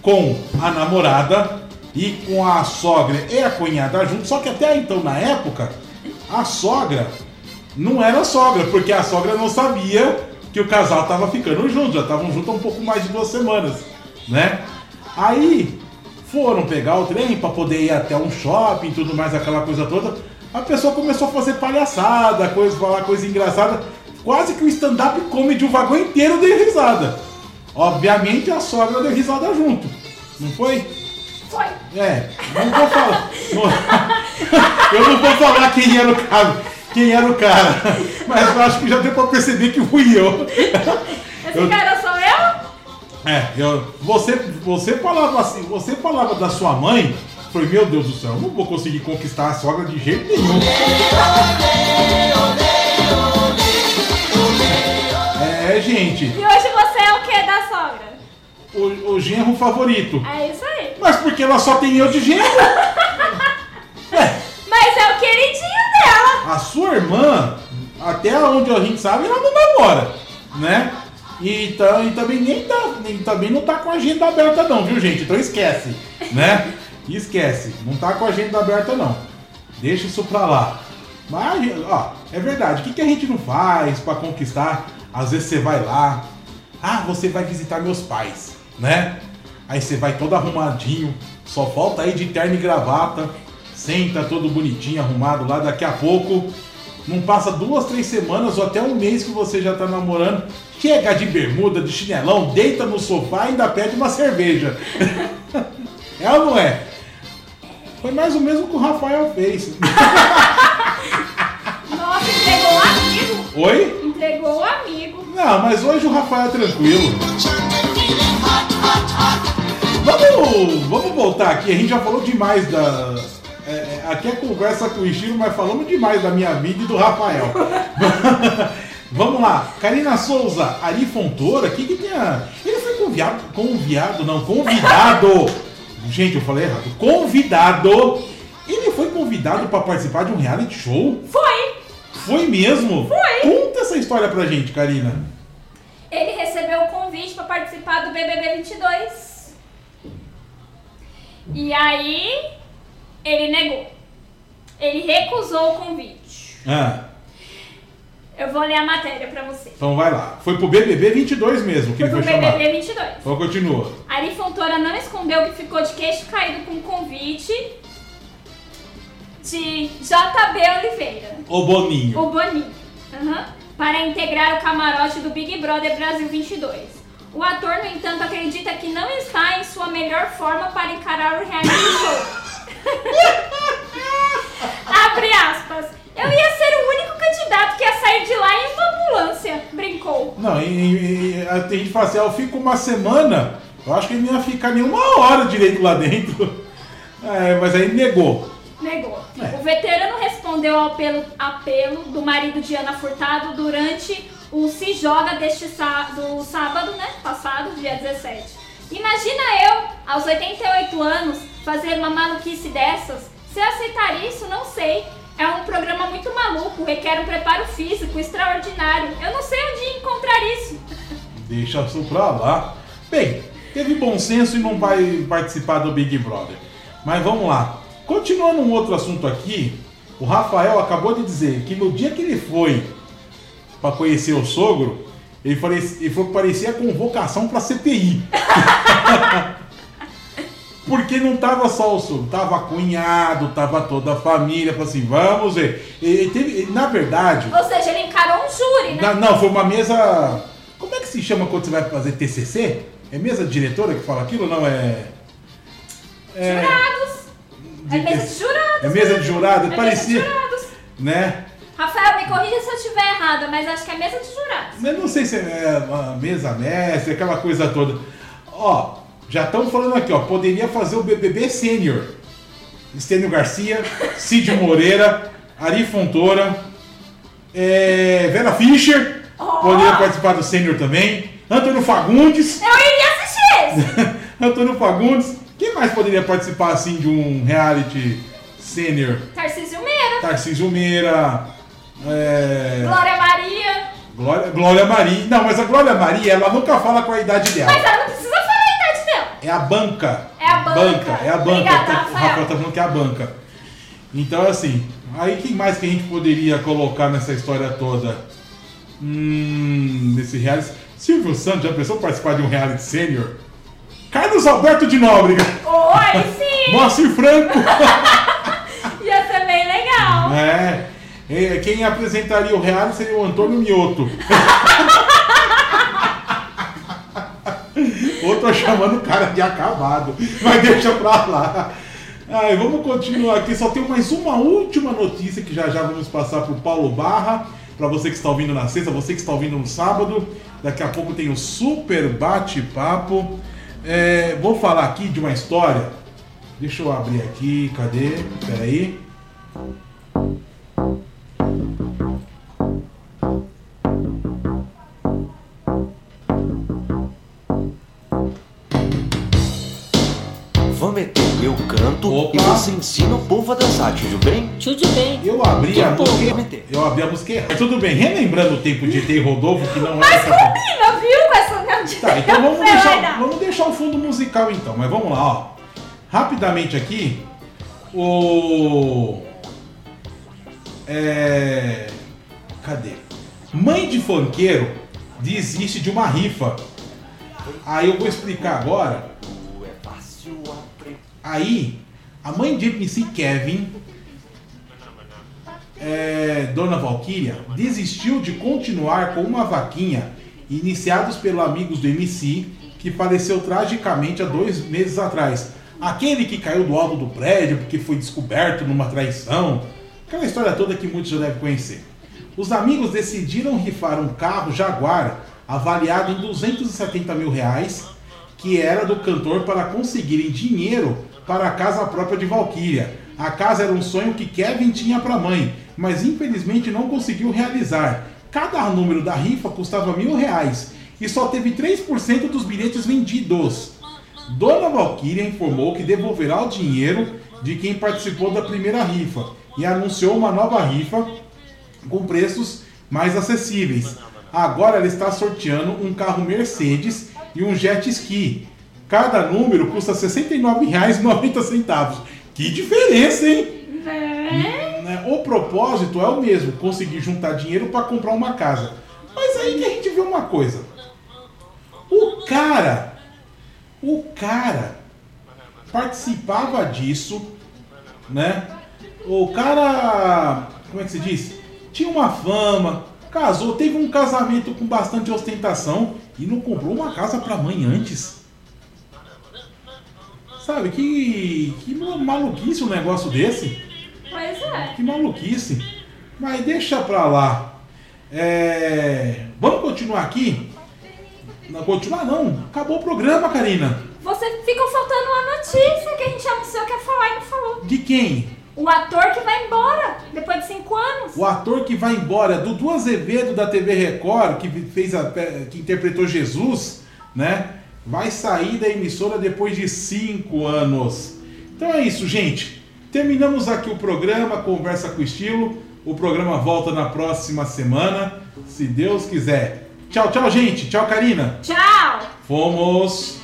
com a namorada e com a sogra e a cunhada junto, só que até então, na época, a sogra não era sogra, porque a sogra não sabia que o casal tava ficando junto, já estavam juntos há um pouco mais de duas semanas, né? Aí foram pegar o trem para poder ir até um shopping e tudo mais, aquela coisa toda. A pessoa começou a fazer palhaçada, coisa, falar coisa engraçada. Quase que o stand-up comedy, o vagão inteiro deu risada. Obviamente a sogra deu risada junto. Não foi? Foi. É, não vou falar. não- eu não vou falar quem era o cara. Quem era o cara. Mas eu acho que já deu pra perceber que fui eu. Esse Eu- cara sou eu? É, eu, você, você falava assim, você falava da sua mãe, falei, meu Deus do céu, eu não vou conseguir conquistar a sogra de jeito nenhum. É, gente, E hoje você é o que da sogra? o, o genro favorito. É isso aí. Mas porque ela só tem eu de genro? Ué, Mas é o queridinho dela. a sua irmã, até onde a gente sabe, ela não namora, né? E, tá, e também nem tá, nem, também não tá com a agenda aberta não, viu gente? Então esquece, né? Esquece, não tá com a agenda aberta não. Deixa isso pra lá. Mas, ó, é verdade, o que, que a gente não faz pra conquistar? Às vezes você vai lá, ah, você vai visitar meus pais, né? Aí você vai todo arrumadinho, só falta aí de terno e gravata, senta todo bonitinho, arrumado lá, daqui a pouco, não passa duas, três semanas ou até um mês que você já tá namorando, chega de bermuda, de chinelão, deita no sofá e ainda pede uma cerveja. é ou não é? Foi mais ou menos o que o Rafael fez. Nossa, entregou um amigo. Oi? Entregou um amigo. Não, mas hoje o Rafael é tranquilo. Vamos, vamos voltar aqui, a gente já falou demais da. é, é, aqui é conversa com o Ishiro, mas falamos demais da minha vida e do Rafael. vamos lá, Karina Souza, Ari Fontoura, o que, que tem a. Ele foi conviado, conviado, não, convidado. Gente, eu falei errado. Convidado. Ele foi convidado para participar de um reality show? Foi. Foi mesmo? Foi. Conta essa história pra gente, Karina. Ele recebeu o convite para participar do BBB 22. E aí, ele negou. Ele recusou o convite. Ah. Eu vou ler a matéria pra você. Então vai lá. Foi pro BBB 22 mesmo que Foi ele pro foi chamado. BBB 22. Então continua. Ari Fontoura não escondeu que ficou de queixo caído com o convite de JB Oliveira, O Boninho. o Boninho, aham, para integrar o camarote do Big Brother Brasil 22. O ator, no entanto, acredita que não está em sua melhor forma para encarar o reality show. Abre aspas. Eu ia ser o único candidato que ia sair de lá em uma ambulância, brincou. Não, e, e, e a gente fala assim, ah, eu fico uma semana, eu acho que ele não ia ficar nenhuma hora direito lá dentro. É, mas aí negou. Negou. É. O veterano respondeu ao apelo, apelo do marido de Ana Furtado durante o Se Joga deste sá- do sábado, né? Passado, dia 17. Imagina eu, aos 88 anos, fazer uma maluquice dessas? Se eu aceitar isso, não sei. É um programa muito maluco, requer um preparo físico extraordinário. Eu não sei onde encontrar isso. Deixa isso pra lá. Bem, teve bom senso e não vai participar do Big Brother. Mas vamos lá. Continuando um outro assunto aqui, o Rafael acabou de dizer que no dia que ele foi para conhecer o sogro, ele, falou que parecia convocação para CPI. Porque não tava só o sogro, tava cunhado, tava toda a família, falou assim, vamos ver. Ele teve, na verdade, Ou seja, ele encarou um júri, né? na- não, foi uma mesa. Como é que se chama quando você vai fazer TCC? É mesa de diretora que fala aquilo? Não, é. é Jurados. É mesa de jurados. É mesa de jurado? É mesa parecia. de jurados. Né? Rafael, me corrija se eu estiver errada, mas acho que é mesa de jurados. Eu não sei se é uma mesa mestre, aquela coisa toda. Ó, já estão falando aqui, ó. Poderia fazer o BBB Sênior. Estênio Garcia, Cid Moreira, Ari Fontoura, é, Vera Fischer. Ó. Poderia participar do Sênior também. Antônio Fagundes. Eu iria assistir esse. Antônio Fagundes. Quem mais poderia participar assim de um reality sênior? Tarcísio Meira. Tarcísio Meira. É... Glória Maria. Glória, Glória Maria. Não, mas a Glória Maria, ela nunca fala com a idade dela. Mas ela não precisa É a banca. É a banca. é a banca. Obrigada, o Rafael. Tá falando que é a banca. Então, assim, aí quem mais que a gente poderia colocar nessa história toda? Hum, desse reality. Silvio Santos já pensou participar de um reality sênior? Carlos Alberto de Nóbrega, Oi, sim! Moacir Franco. Ia ser bem legal. É. É, Quem apresentaria o reality seria o Antônio Mioto. Ou tô chamando o cara de acabado. Mas deixa pra lá. Ai, vamos continuar aqui. Só tem mais uma última notícia que já já vamos passar pro Paulo Barra. Pra você que está ouvindo na sexta, você que está ouvindo no sábado. Daqui a pouco tem o super bate-papo. É, vou falar aqui de uma história. Deixa eu abrir aqui. Cadê? Peraí. Vamos e você ensina o povo a dançar, tudo bem? Tudo bem. Eu abri a música. bem. Eu abri a música errada. Mas tudo bem, relembrando o tempo de ET e Rodolfo, que não Mas era. combina, viu? Com essa minha Tá, então vamos deixar, vamos deixar o fundo musical então, mas vamos lá, ó. Rapidamente aqui, o. É. Cadê? Mãe de funkeiro desiste de uma rifa. Aí eu vou explicar agora. É. Aí, a mãe de MC Kevin, é, Dona Valkyria, desistiu de continuar com uma vaquinha iniciados pelos amigos do MC, que faleceu tragicamente há dois meses atrás. Aquele que caiu do alto do prédio porque foi descoberto numa traição. Aquela história toda que muitos já devem conhecer. Os amigos decidiram rifar um carro Jaguar avaliado em 270 mil reais que era do cantor para conseguirem dinheiro para a casa própria de Valkyria. A casa era um sonho que Kevin tinha para a mãe, mas infelizmente não conseguiu realizar. Cada número da rifa custava mil reais e só teve 3% dos bilhetes vendidos. Dona Valkyria informou que devolverá o dinheiro de quem participou da primeira rifa e anunciou uma nova rifa com preços mais acessíveis. Agora ela está sorteando um carro Mercedes e um jet ski. Cada número custa R$ 69,90. Que diferença, hein? Né? O propósito é o mesmo, conseguir juntar dinheiro para comprar uma casa. Mas aí que a gente vê uma coisa. O cara, o cara participava disso, né? O cara, como é que se diz? Tinha uma fama, casou, teve um casamento com bastante ostentação e não comprou uma casa pra mãe antes. Sabe, que, que maluquice um negócio desse. Pois é. Que maluquice. Mas deixa pra lá. É, Vamos continuar aqui? Não, continuar não. Acabou o programa, Karina. Você ficou faltando uma notícia que a gente anunciou que ia falar e não falou. De quem? O ator que vai embora depois de cinco anos. O ator que vai embora, Dudu Azevedo da TV Record, que fez a, que interpretou Jesus, né? Vai sair da emissora depois de cinco anos. Então é isso, gente. Terminamos aqui o programa Conversa com Estilo. O programa volta na próxima semana, se Deus quiser. Tchau, tchau, gente. Tchau, Karina. Tchau! Fomos.